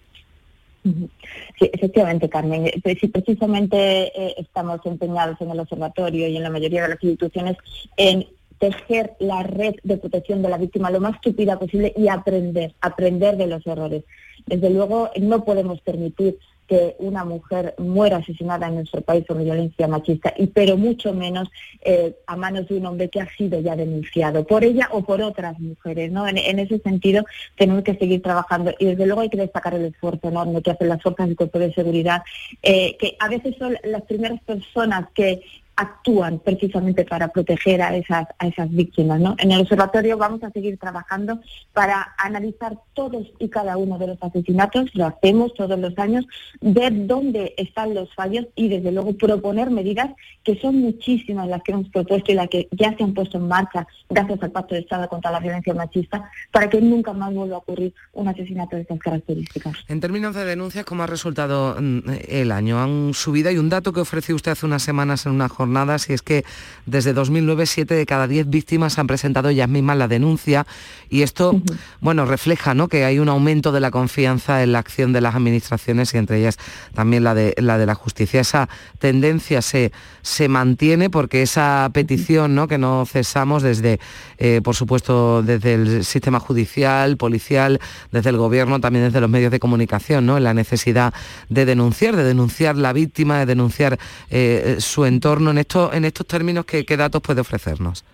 Sí, efectivamente, Carmen. Eh, sí, precisamente eh, estamos empeñados en el observatorio y en la mayoría de las instituciones en tejer la red de protección de la víctima lo más estúpida posible y aprender, aprender de los errores. Desde luego, no podemos permitir que una mujer muera asesinada en nuestro país por violencia machista, y pero mucho menos eh, a manos de un hombre que ha sido ya denunciado por ella o por otras mujeres. ¿no? En, ese sentido tenemos que seguir trabajando y desde luego hay que destacar el esfuerzo enorme que hacen las fuerzas del cuerpo de seguridad, eh, que a veces son las primeras personas que actúan precisamente para proteger a esas, a esas víctimas. ¿no? En el observatorio vamos a seguir trabajando para analizar todos y cada uno de los asesinatos, lo hacemos todos los años, ver dónde están los fallos y desde luego proponer medidas que son muchísimas las que hemos propuesto y las que ya se han puesto en marcha gracias al Pacto de Estado contra la Violencia Machista para que nunca más vuelva a ocurrir un asesinato de estas características. En términos de denuncias, ¿cómo ha resultado mm, el año? Han subido, y un dato que ofreció usted hace unas semanas en una jornada y es que desde 2009 7 de cada 10 víctimas han presentado ellas mismas la denuncia y esto, bueno, refleja ¿no? que hay un aumento de la confianza en la acción de las administraciones y entre ellas también la de la, de la justicia. Esa tendencia se, se mantiene porque esa petición ¿no? que no cesamos desde, eh, por supuesto, desde el sistema judicial, policial, desde el gobierno, también desde los medios de comunicación, ¿no? en la necesidad de denunciar, de denunciar la víctima, de denunciar eh, su entorno en estos términos, ¿qué, datos puede ofrecernos?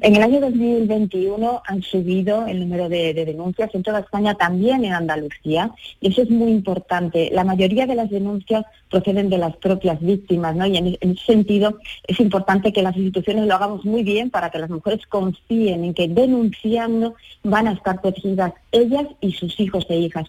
En el año 2021 han subido el número de, denuncias en toda España, también en Andalucía, y eso es muy importante. La mayoría de las denuncias proceden de las propias víctimas, ¿no? Y en, ese sentido es importante que las instituciones lo hagamos muy bien para que las mujeres confíen en que denunciando van a estar protegidas ellas y sus hijos e hijas.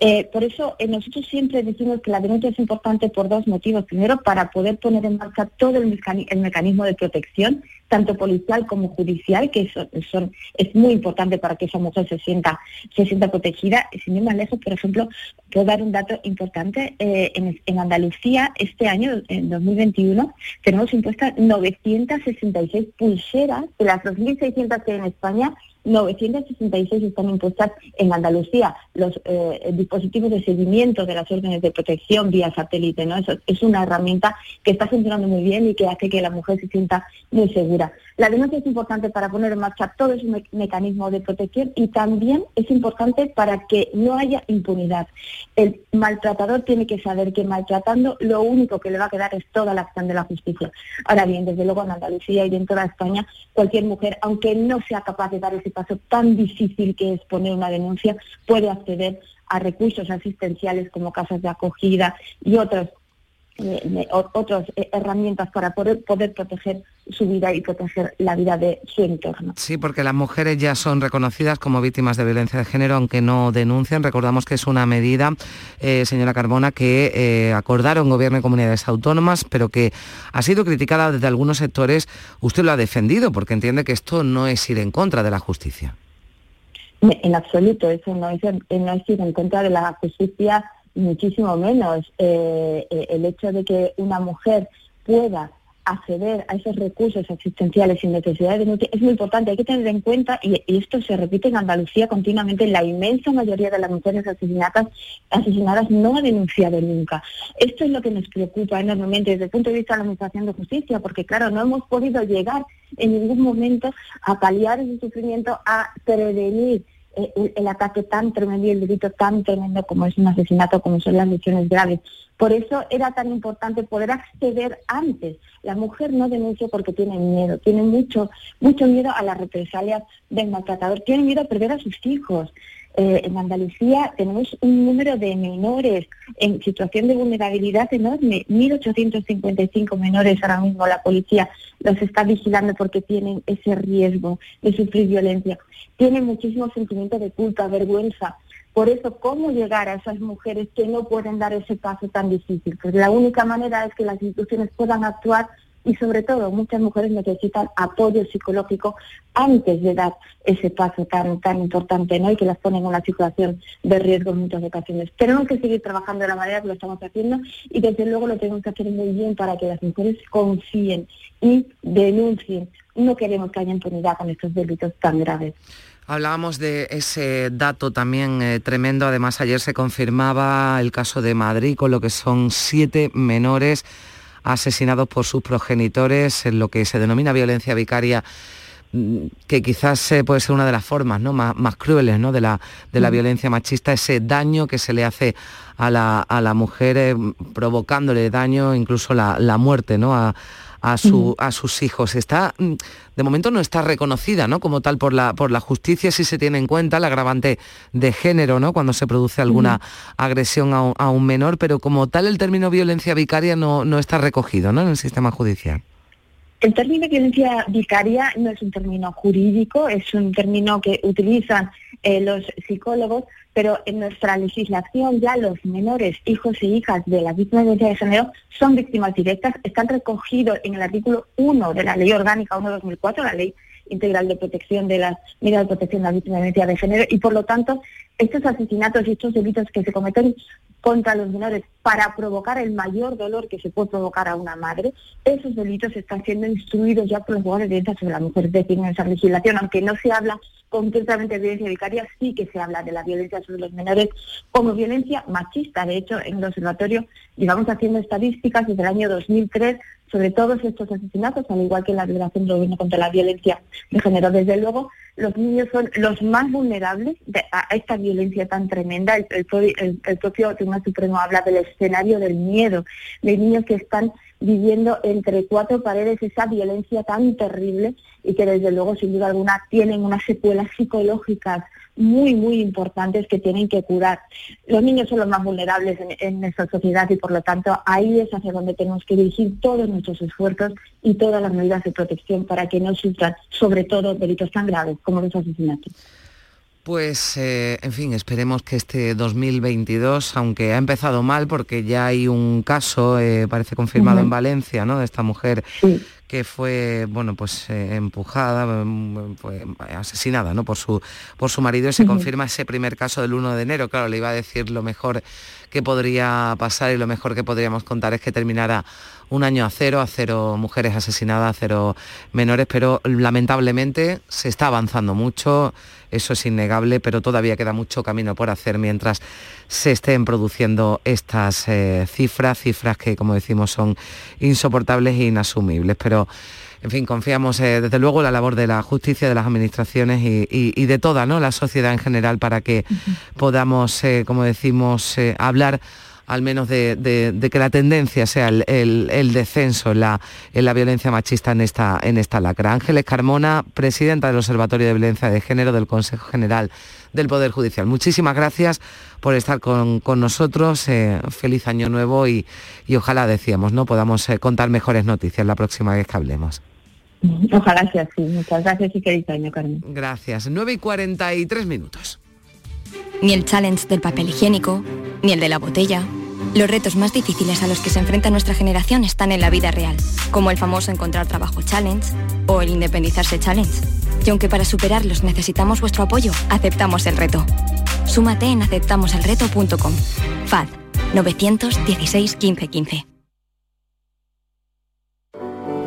Eh, por eso eh, nosotros siempre decimos que la denuncia es importante por dos motivos. Primero, para poder poner en marcha todo el, mecanismo de protección, tanto policial como judicial, que eso, es muy importante para que esa mujer se sienta, se sienta protegida. Sin ir más lejos, por ejemplo, puedo dar un dato importante. Eh, en, en Andalucía, este año, en 2021, tenemos impuestas 966 pulseras de las 2.600 que hay en España 966 están impuestas en Andalucía. Los eh, dispositivos de seguimiento de las órdenes de protección vía satélite, ¿no? Eso es una herramienta que está funcionando muy bien y que hace que la mujer se sienta muy segura. La denuncia es importante para poner en marcha todo ese mecanismo de protección y también es importante para que no haya impunidad. El maltratador tiene que saber que maltratando lo único que le va a quedar es toda la acción de la justicia. Ahora bien, desde luego en Andalucía y en toda España, cualquier mujer, aunque no sea capaz de dar ese paso tan difícil que es poner una denuncia, puede acceder a recursos asistenciales como casas de acogida y otros eh, otras eh, herramientas para poder, poder proteger su vida y proteger la vida de su entorno. Sí, porque las mujeres ya son reconocidas como víctimas de violencia de género, aunque no denuncian. Recordamos que es una medida, eh, señora Carbona, que acordaron gobierno y comunidades autónomas, pero que ha sido criticada desde algunos sectores. Usted lo ha defendido porque entiende que esto no es ir en contra de la justicia. En absoluto, eso no es, no es ir en contra de la justicia muchísimo menos. Eh, eh, el hecho de que una mujer pueda acceder a esos recursos asistenciales sin necesidad de es muy importante. Hay que tener en cuenta, y, esto se repite en Andalucía continuamente, la inmensa mayoría de las mujeres asesinadas, asesinadas no ha denunciado nunca. Esto es lo que nos preocupa enormemente desde el punto de vista de la Administración de Justicia, porque claro, no hemos podido llegar en ningún momento a paliar ese sufrimiento, a prevenir eh, el, ataque tan tremendo y el delito tan tremendo como es un asesinato, como son las lesiones graves. Por eso era tan importante poder acceder antes. La mujer no denuncia porque tiene miedo, tiene mucho, mucho miedo a las represalias del maltratador, tiene miedo a perder a sus hijos. Eh, en Andalucía tenemos un número de menores en situación de vulnerabilidad enorme, 1.855 menores ahora mismo la policía los está vigilando porque tienen ese riesgo de sufrir violencia. Tienen muchísimo sentimiento de culpa, vergüenza. Por eso, ¿cómo llegar a esas mujeres que no pueden dar ese paso tan difícil? Pues la única manera es que las instituciones puedan actuar y sobre todo muchas mujeres necesitan apoyo psicológico antes de dar ese paso tan tan importante ¿no? y que las ponen en una situación de riesgo en muchas ocasiones. Tenemos que seguir trabajando de la manera que lo estamos haciendo y desde luego lo tenemos que hacer muy bien para que las mujeres confíen y denuncien. No queremos que haya impunidad con estos delitos tan graves. Hablábamos de ese dato también eh, tremendo. Además, ayer se confirmaba el caso de Madrid con lo que son siete menores asesinados por sus progenitores en lo que se denomina violencia vicaria mm, que quizás eh, puede ser una de las formas ¿no? más, crueles ¿no? de, la, de la violencia machista, ese daño que se le hace a la, a la mujer, eh, provocándole daño, incluso la, la muerte ¿no? a, a, su, a sus hijos. Está, mm, de momento no está reconocida ¿no? como tal por la, por la justicia si se tiene en cuenta el agravante de género ¿no? cuando se produce alguna agresión a un, menor, pero como tal el término violencia vicaria no, no está recogido ¿no? en el sistema judicial. El término violencia vicaria no es un término jurídico, es un término que utilizan eh, los psicólogos, pero en nuestra legislación ya los menores, hijos e hijas de las víctimas de violencia de género son víctimas directas, están recogidos en el artículo 1 de la Ley Orgánica 1-2004, la Ley Integral de Protección de las Medidas de Protección de las Víctimas de Violencia de Género, y por lo tanto estos asesinatos y estos delitos que se cometen contra los menores para provocar el mayor dolor que se puede provocar a una madre, esos delitos están siendo instruidos ya por los jugadores de sobre la mujer. Es decir, en esa legislación, aunque no se habla concretamente violencia vicaria, sí que se habla de la violencia sobre los menores como violencia machista. De hecho, en el observatorio llevamos haciendo estadísticas desde el año 2003 sobre todos estos asesinatos, al igual que la violación del gobierno contra la violencia de género. Desde luego, los niños son los más vulnerables a esta violencia tan tremenda. El, el propio Tribunal Supremo habla del escenario del miedo, de niños que están viviendo entre cuatro paredes esa violencia tan terrible y que desde luego sin duda alguna tienen unas secuelas psicológicas muy, muy importantes que tienen que curar. Los niños son los más vulnerables en, nuestra sociedad y por lo tanto ahí es hacia donde tenemos que dirigir todos nuestros esfuerzos y todas las medidas de protección para que no sufran sobre todo delitos tan graves como los asesinatos. Pues, eh, en fin, esperemos que este 2022, aunque ha empezado mal, porque ya hay un caso, eh, parece confirmado en Valencia, ¿no? De esta mujer que fue, bueno, pues eh, empujada, mm, asesinada, ¿no? Por su, por su marido y se confirma ese primer caso del 1 de enero. Claro, le iba a decir lo mejor que podría pasar y lo mejor que podríamos contar es que terminara un año a cero, a cero mujeres asesinadas, a cero menores, pero lamentablemente se está avanzando mucho, eso es innegable, pero todavía queda mucho camino por hacer mientras se estén produciendo estas eh, cifras, cifras que como decimos son insoportables e inasumibles. Pero en fin, confiamos eh, desde luego en la labor de la justicia, de las administraciones y, de toda ¿no? la sociedad en general para que podamos, eh, como decimos, hablar al menos de, que la tendencia sea el, descenso en la, en la, violencia machista en esta, en esta lacra. Ángeles Carmona, presidenta del Observatorio de Violencia de Género del Consejo General del Poder Judicial. Muchísimas gracias por estar con, nosotros. Eh, feliz año nuevo y, ojalá, decíamos, ¿no? podamos eh, contar mejores noticias la próxima vez que hablemos. Ojalá sea así. Muchas gracias y feliz año, Carmen. Gracias. 9 y 43 minutos. Ni el challenge del papel higiénico, ni el de la botella los retos más difíciles a los que se enfrenta nuestra generación están en la vida real, como el famoso encontrar trabajo challenge o el independizarse challenge. Y aunque para superarlos necesitamos vuestro apoyo, aceptamos el reto. Súmate en aceptamoselreto.com. FAD 916 1515.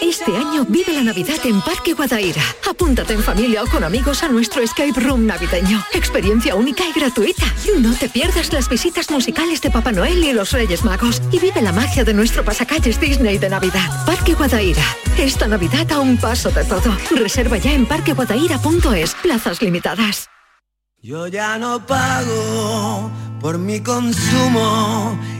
Este año vive la Navidad en Parque Guadaira. Apúntate en familia o con amigos a nuestro escape room navideño. Experiencia única y gratuita. No te pierdas las visitas musicales de Papá Noel y los Reyes Magos. Y vive la magia de nuestro pasacalles Disney de Navidad. Parque Guadaira. Esta Navidad a un paso de todo. Reserva ya en parqueguadaira.es. Plazas limitadas. Yo ya no pago por mi consumo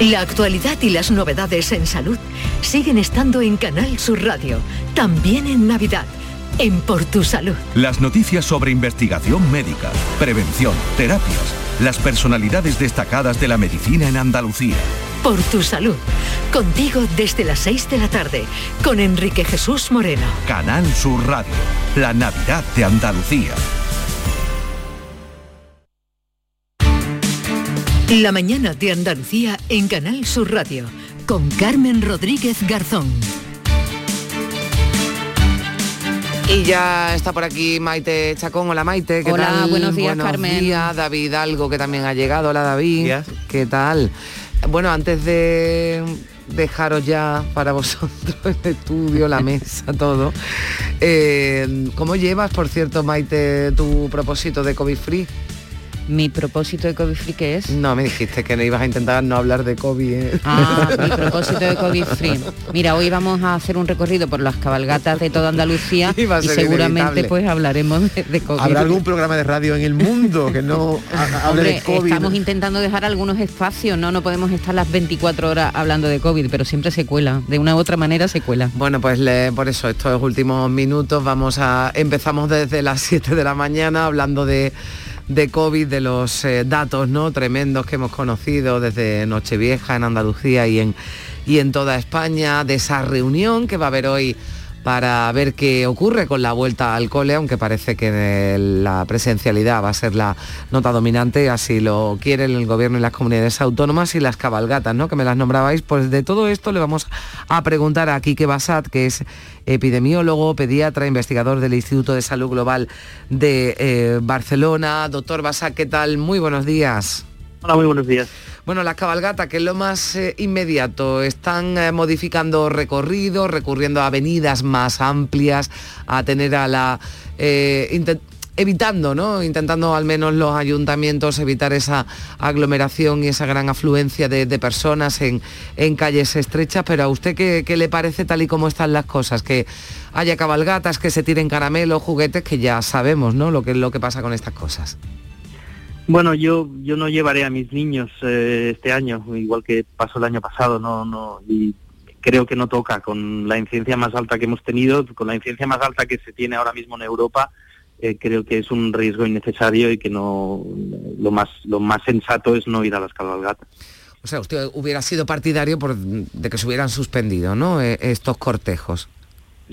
La actualidad y las novedades en salud siguen estando en Canal Sur Radio, también en Navidad, en Por Tu Salud. Las noticias sobre investigación médica, prevención, terapias, las personalidades destacadas de la medicina en Andalucía. Por Tu Salud, contigo desde las 6 de la tarde, con Enrique Jesús Moreno. Canal Sur Radio, la Navidad de Andalucía. La mañana de Andalucía en Canal Sur Radio, con Carmen Rodríguez Garzón. Y ya está por aquí Maite Chacón. Hola Maite, ¿qué Hola, tal? buenos días, Carmen. días, David Algo, que también ha llegado. Hola David. ¿Qué tal? Bueno, antes de dejaros ya para vosotros el estudio, la mesa, todo. eh, ¿Cómo llevas, por cierto, Maite, tu propósito de COVID free? ¿Mi propósito de COVID free qué es? No, me dijiste que no ibas a intentar no hablar de COVID. ¿eh? Ah, mi propósito de COVID free. Mira, hoy vamos a hacer un recorrido por las cabalgatas de toda Andalucía y ser seguramente inevitable. pues hablaremos de, de COVID. ¿Habrá algún programa de radio en el mundo que no ha- hable Hombre, de COVID? estamos intentando dejar algunos espacios, no no podemos estar las 24 horas hablando de COVID, pero siempre se cuela, de una u otra manera se cuela. Bueno, pues le- por eso estos últimos minutos vamos a empezamos desde las 7 de la mañana hablando de, de COVID, de los eh, datos no tremendos que hemos conocido desde Nochevieja en Andalucía y en y en toda España, de esa reunión que va a haber hoy para ver qué ocurre con la vuelta al cole, aunque parece que la presencialidad va a ser la nota dominante, así lo quieren el gobierno y las comunidades autónomas y las cabalgatas, ¿no? Que me las nombrabais. Pues de todo esto le vamos a preguntar a Quique Basat, que es epidemiólogo, pediatra, investigador del Instituto de Salud Global de eh, Barcelona. Doctor Basat, ¿qué tal? Muy buenos días. Hola, muy buenos días. Bueno, las cabalgatas, que es lo más eh, inmediato, están eh, modificando recorridos, recurriendo a avenidas más amplias, a tener a la... eh, evitando, ¿no? Intentando al menos los ayuntamientos evitar esa aglomeración y esa gran afluencia de, personas en, calles estrechas, pero a usted qué, qué le parece tal y como están las cosas, que haya cabalgatas, que se tiren caramelos, juguetes, que ya sabemos, ¿no? Lo que, lo que pasa con estas cosas. Bueno, yo yo no llevaré a mis niños eh, este año, igual que pasó el año pasado, no no y creo que no toca con la incidencia más alta que hemos tenido, con la incidencia más alta que se tiene ahora mismo en Europa. eh, creo que es un riesgo innecesario y que no lo más lo más sensato es no ir a las cabalgatas. O sea, usted hubiera sido partidario por, de que se hubieran suspendido, ¿no? Eh, estos cortejos.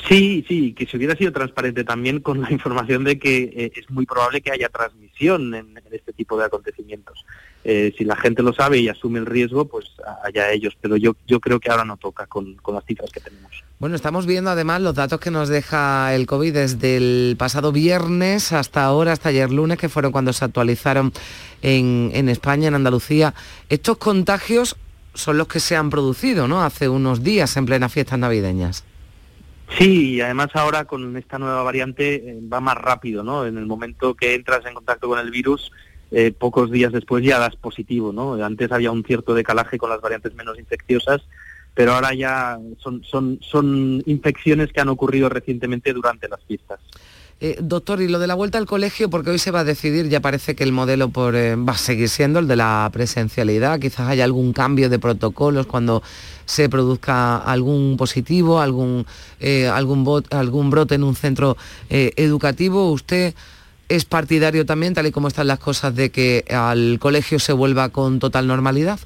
Sí, sí, que se hubiera sido transparente también con la información de que eh, es muy probable que haya transmisión en, este tipo de acontecimientos. Eh, si la gente lo sabe y asume el riesgo, pues allá ellos. Pero yo, yo creo que ahora no toca con, con las cifras que tenemos. Bueno, estamos viendo además los datos que nos deja el COVID desde el pasado viernes hasta ahora, hasta ayer lunes, que fueron cuando se actualizaron en, en España, en Andalucía. Estos contagios son los que se han producido, ¿no? Hace unos días en plenas fiestas navideñas. Sí, y además ahora con esta nueva variante eh, va más rápido, ¿no? En el momento que entras en contacto con el virus, eh, pocos días después ya das positivo, ¿no? Antes había un cierto decalaje con las variantes menos infecciosas, pero ahora ya son, son, son infecciones que han ocurrido recientemente durante las fiestas. Eh, doctor, y lo de la vuelta al colegio, porque hoy se va a decidir, ya parece que el modelo por, eh, va a seguir siendo el de la presencialidad, quizás haya algún cambio de protocolos cuando se produzca algún positivo, algún, eh, algún, algún brote en un centro educativo. ¿Usted es partidario también, tal y como están las cosas, de que al colegio se vuelva con total normalidad?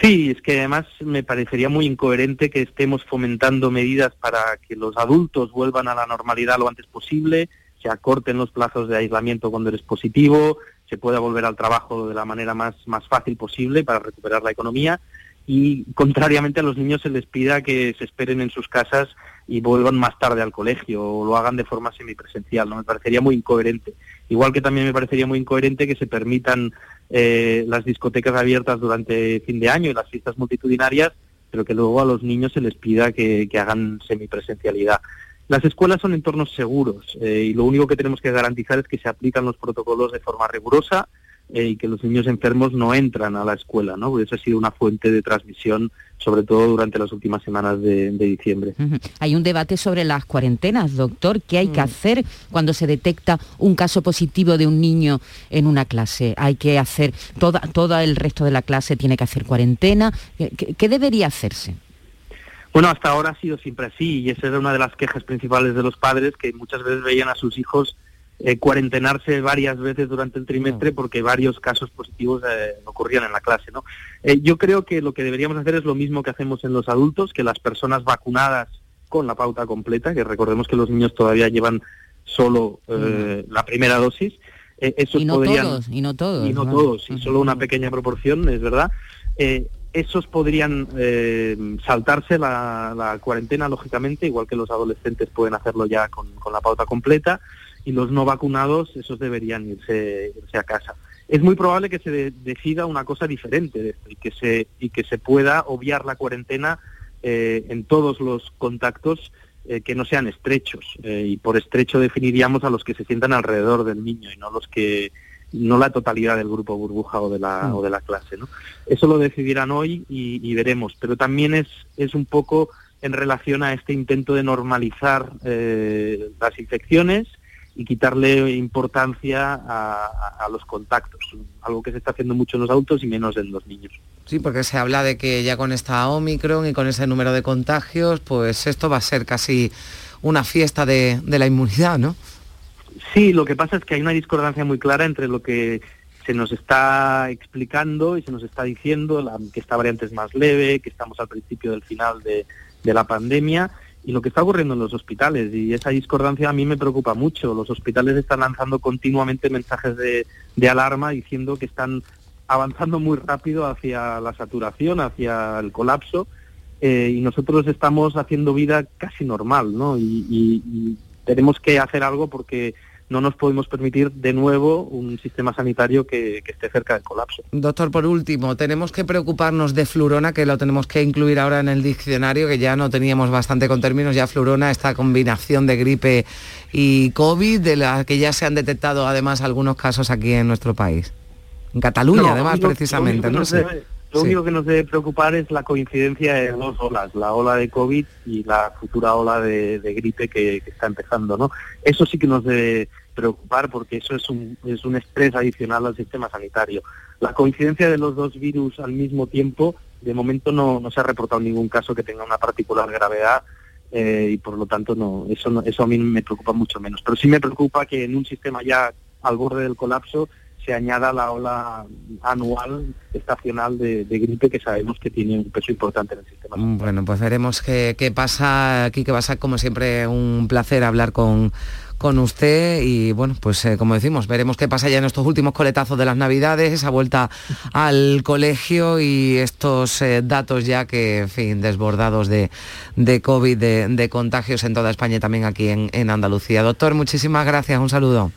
Sí, es que además me parecería muy incoherente que estemos fomentando medidas para que los adultos vuelvan a la normalidad lo antes posible, se acorten los plazos de aislamiento cuando eres positivo, se pueda volver al trabajo de la manera más, más fácil posible para recuperar la economía y contrariamente a los niños se les pida que se esperen en sus casas y vuelvan más tarde al colegio o lo hagan de forma semipresencial. ¿no? Me parecería muy incoherente. Igual que también me parecería muy incoherente que se permitan eh, las discotecas abiertas durante fin de año y las fiestas multitudinarias, pero que luego a los niños se les pida que, hagan semipresencialidad. Las escuelas son entornos seguros eh, y lo único que tenemos que garantizar es que se aplican los protocolos de forma rigurosa eh, y que los niños enfermos no entran a la escuela, ¿no? Porque eso ha sido una fuente de transmisión, sobre todo durante las últimas semanas de, diciembre. Hay un debate sobre las cuarentenas, doctor. ¿Qué hay que mm. hacer cuando se detecta un caso positivo de un niño en una clase? ¿Hay que hacer, toda, todo el resto de la clase tiene que hacer cuarentena? qué debería hacerse? Bueno, hasta ahora ha sido siempre así y esa era una de las quejas principales de los padres que muchas veces veían a sus hijos eh, cuarentenarse varias veces durante el trimestre porque varios casos positivos eh, ocurrían en la clase. ¿no? Eh, yo creo que lo que deberíamos hacer es lo mismo que hacemos en los adultos, que las personas vacunadas con la pauta completa, que recordemos que los niños todavía llevan solo la primera dosis, esos y no todos, y no todos. Y no, todos, y solo una pequeña proporción, es verdad. esos podrían saltarse la, cuarentena, lógicamente, igual que los adolescentes pueden hacerlo ya con la pauta completa y los no vacunados, esos deberían irse, a casa. Es muy probable que se decida una cosa diferente de esto y que se, y que se pueda obviar la cuarentena eh, en todos los contactos eh, que no sean estrechos. Eh, y por estrecho definiríamos a los que se sientan alrededor del niño y no los que no la totalidad del grupo burbuja o de la, mm. o de la clase. ¿no? Eso lo decidirán hoy y, veremos, pero también es, es un poco en relación a este intento de normalizar las infecciones y quitarle importancia a, los contactos, algo que se está haciendo mucho en los adultos y menos en los niños. Sí, porque se habla de que ya con esta Omicron y con ese número de contagios, pues esto va a ser casi una fiesta de, la inmunidad, ¿no? Sí, lo que pasa es que hay una discordancia muy clara entre lo que se nos está explicando y se nos está diciendo, que esta variante es más leve, que estamos al principio del final de, de la pandemia y lo que está ocurriendo en los hospitales. Y esa discordancia a mí me preocupa mucho. Los hospitales están lanzando continuamente mensajes de, alarma diciendo que están avanzando muy rápido hacia la saturación, hacia el colapso, eh, y nosotros estamos haciendo vida casi normal, ¿no? y tenemos que hacer algo porque no nos podemos permitir de nuevo un sistema sanitario que, esté cerca del colapso. Doctor, por último, tenemos que preocuparnos de flurona, que lo tenemos que incluir ahora en el diccionario, que ya no teníamos bastante con términos, ya flurona, esta combinación de gripe y COVID, de la que ya se han detectado además algunos casos aquí en nuestro país. En Cataluña, además, precisamente, no sé. Lo único que nos debe preocupar es la coincidencia de dos olas, la ola de COVID y la futura ola de, gripe que, está empezando, ¿no? Eso sí que nos debe preocupar porque eso es un, es un estrés adicional al sistema sanitario. La coincidencia de los dos virus al mismo tiempo, de momento no, se ha reportado ningún caso que tenga una particular gravedad eh, y por lo tanto no, eso, eso a mí me preocupa mucho menos. Pero sí me preocupa que en un sistema ya al borde del colapso se añada la ola anual estacional de, gripe que sabemos que tiene un peso importante en el sistema. Mm, bueno, pues veremos qué, pasa aquí, que va a ser como siempre un placer hablar con, con usted y bueno, pues eh, como decimos, veremos qué pasa ya en estos últimos coletazos de las navidades, esa vuelta al colegio y estos eh, datos ya que, en fin, desbordados de, de COVID, de, contagios en toda España y también aquí en, en Andalucía. Doctor, muchísimas gracias, un saludo.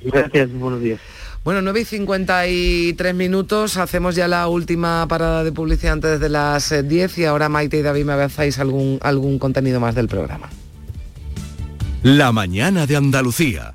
Gracias, buenos días. Bueno, 9 y 53 minutos, hacemos ya la última parada de publicidad antes de las 10 eh, y ahora Maite y David me avanzáis algún, algún contenido más del programa. La mañana de Andalucía.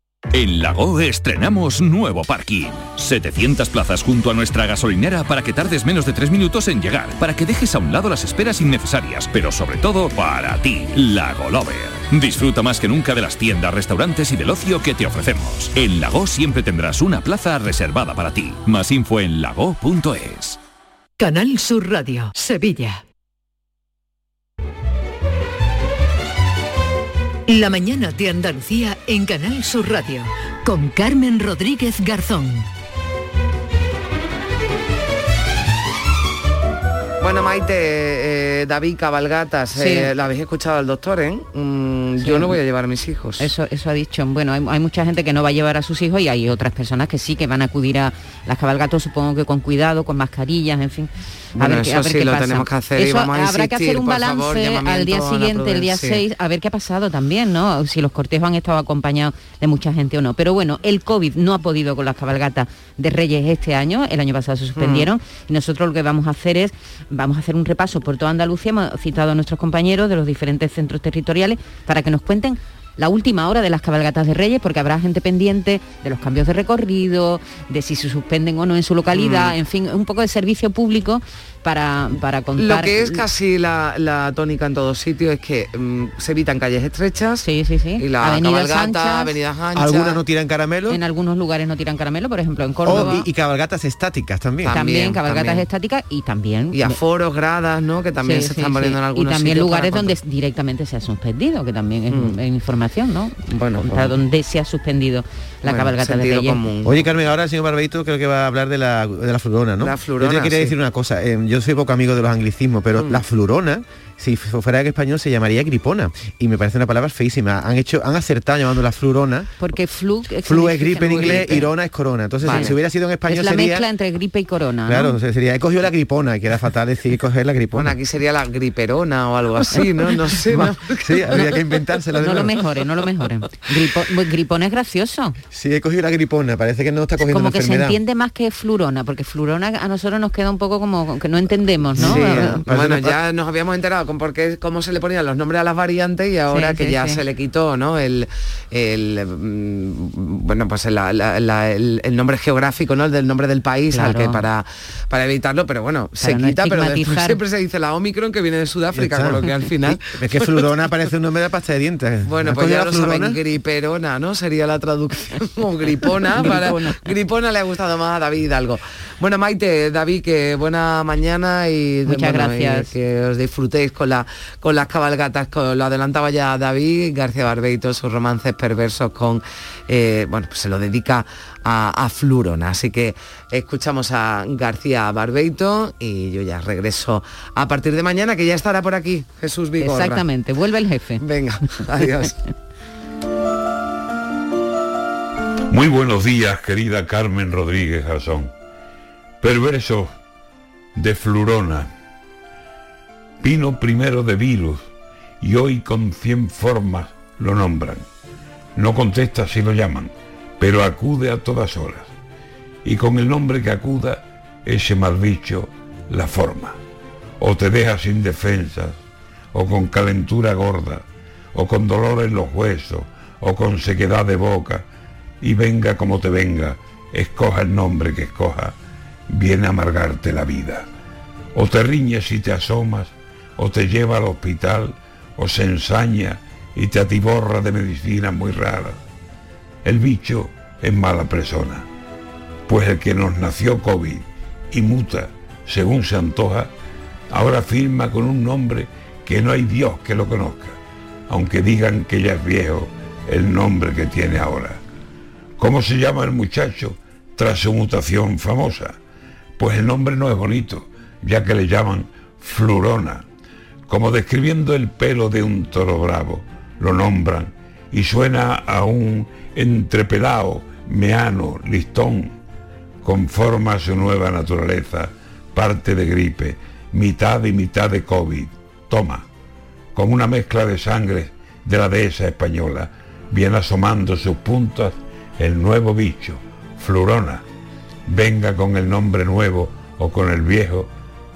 En Lago estrenamos nuevo parking. 700 plazas junto a nuestra gasolinera para que tardes menos de 3 minutos en llegar, para que dejes a un lado las esperas innecesarias, pero sobre todo para ti, Lago Lover. Disfruta más que nunca de las tiendas, restaurantes y del ocio que te ofrecemos. En Lago siempre tendrás una plaza reservada para ti. Más info en lago.es. Canal Sur Radio, Sevilla. La mañana de Andalucía en Canal Sur Radio con Carmen Rodríguez Garzón. Bueno, Maite, eh, David Cabalgatas, Sí. eh, lo habéis escuchado al doctor, ¿eh? Mm, Yo no voy a llevar a mis hijos. Eso, eso ha dicho. Bueno, hay, hay mucha gente que no va a llevar a sus hijos y hay otras personas que sí, que van a acudir a las cabalgatas, supongo que con cuidado, con mascarillas, en fin. Bueno, qué- eso sí qué lo pasa. tenemos que hacer y Eso vamos a habrá que hacer un favor, balance al día a siguiente, el día prudencia. 6, a ver qué ha pasado también, ¿no? Si los cortejos han estado acompañados de mucha gente o no. Pero bueno, el COVID no ha podido con las cabalgatas de Reyes este año, el año pasado se suspendieron, Mm. y nosotros lo que vamos a hacer es, vamos a hacer un repaso por toda Andalucía, hemos citado a nuestros compañeros de los diferentes centros territoriales para que nos cuenten la última hora de las cabalgatas de Reyes, porque habrá gente pendiente de los cambios de recorrido, de si se suspenden o no en su localidad, Mm. en fin, un poco de servicio público para, para contar. Lo que es casi la, la tónica en todos sitios es que mm, se evitan calles estrechas sí, sí, sí. y la Avenidas cabalgata, anchas. avenidas anchas. Algunas no tiran caramelo. En algunos lugares no tiran caramelo, por ejemplo en Córdoba. Oh, y, y cabalgatas estáticas también. también, cabalgatas estáticas y también Y aforos, gradas, ¿no? Que también Sí, se sí, están poniendo sí. en algunos y también sitios lugares para donde directamente se ha suspendido que también es, Mm. es información no bueno Contar donde se ha suspendido la cabalgata de Reyes Oye, Carmen, ahora el señor Barbeito creo que va a hablar de la, de la flurona, ¿no? La flurona, Yo te quería sí. decir una cosa. eh, yo soy poco amigo de los anglicismos, pero Mm. la flurona, si fu- fuera en español, se llamaría gripona. Y me parece una palabra feísima. Han hecho, han acertado llamando la flurona. porque flu Flu es gripe en inglés gripe. y rona es corona. Entonces, Vale. si hubiera sido en español es la sería... mezcla entre gripe y corona ¿no? Claro, sería, he cogido la gripona, y queda fatal decir coger la gripona. Bueno, aquí sería la griperona o algo así, ¿no? No sé. ¿no? Sí, habría que inventársela de no lo nuevo. mejoren no lo mejoren Gripo- gripón es gracioso Sí, he cogido la gripona, parece que no está cogiendo como una que se entiende más que flurona porque flurona a nosotros nos queda un poco como que no entendemos no Sí, bueno, ya nos habíamos enterado con por qué, cómo se le ponían los nombres a las variantes y ahora Sí, que sí, ya sí. se le quitó, ¿no? El, el, mm, bueno, pues la- la- la- el, el nombre geográfico, ¿no? El del nombre del país al que para, para evitarlo, pero bueno, se no quita, pero después siempre se dice la Omicron que viene de Sudáfrica, con lo que al final. Es que flurona parece un nombre de pasta de dientes. Bueno, ¿Has pues ya lo saben, griperona, ¿no? Sería la traducción, o gripona, para, Gripona. gripona le ha gustado más a David Hidalgo. Bueno, Maite, David, que buena mañana y Muchas bueno, y gracias. que os disfrutéis con la con las cabalgatas, con- lo adelantaba ya David García Barbeito, sus romances perversos con eh, bueno, pues se lo dedica a, a Flurona. Así que escuchamos a García Barbeito y yo ya regreso a partir de mañana, que ya estará por aquí Jesús Vigorra. exactamente vuelve el jefe Venga, adiós. Muy buenos días, querida Carmen Rodríguez Garzón. Perverso de Flurona. Vino primero de virus y hoy con cien formas lo nombran. No contesta si lo llaman, pero acude a todas horas. Y con el nombre que acuda, ese mal bicho la forma. O te deja sin defensas, o con calentura gorda, o con dolor en los huesos, o con sequedad de boca, y venga como te venga, escoja el nombre que escoja, viene a amargarte la vida. O te riñes si te asomas, o te lleva al hospital, o se ensaña y te atiborra de medicinas muy raras. El bicho es mala persona, pues el que nos nació COVID y muta según se antoja, ahora firma con un nombre que no hay Dios que lo conozca, aunque digan que ya es viejo el nombre que tiene ahora. ¿Cómo se llama el muchacho tras su mutación famosa. Pues el nombre no es bonito, ya que le llaman flurona, como describiendo el pelo de un toro bravo, lo nombran y suena a un entrepelao, meano, listón, conforma su nueva naturaleza, parte de gripe, mitad y mitad de COVID. Toma, con una mezcla de sangre de la dehesa española, viene asomando sus puntas el nuevo bicho, Flurona. Venga con el nombre nuevo o con el viejo,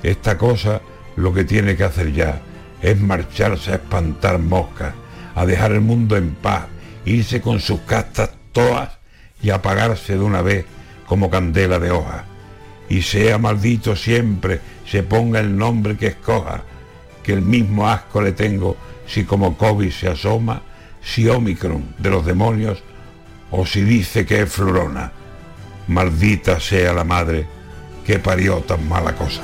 esta cosa lo que tiene que hacer ya es marcharse a espantar moscas, a dejar el mundo en paz, irse con sus castas todas y apagarse de una vez como candela de hoja. Y sea maldito siempre, se ponga el nombre que escoja, que el mismo asco le tengo si como COVID se asoma, si Omicron de los demonios o si dice que es florona. Maldita sea la madre que parió tan mala cosa.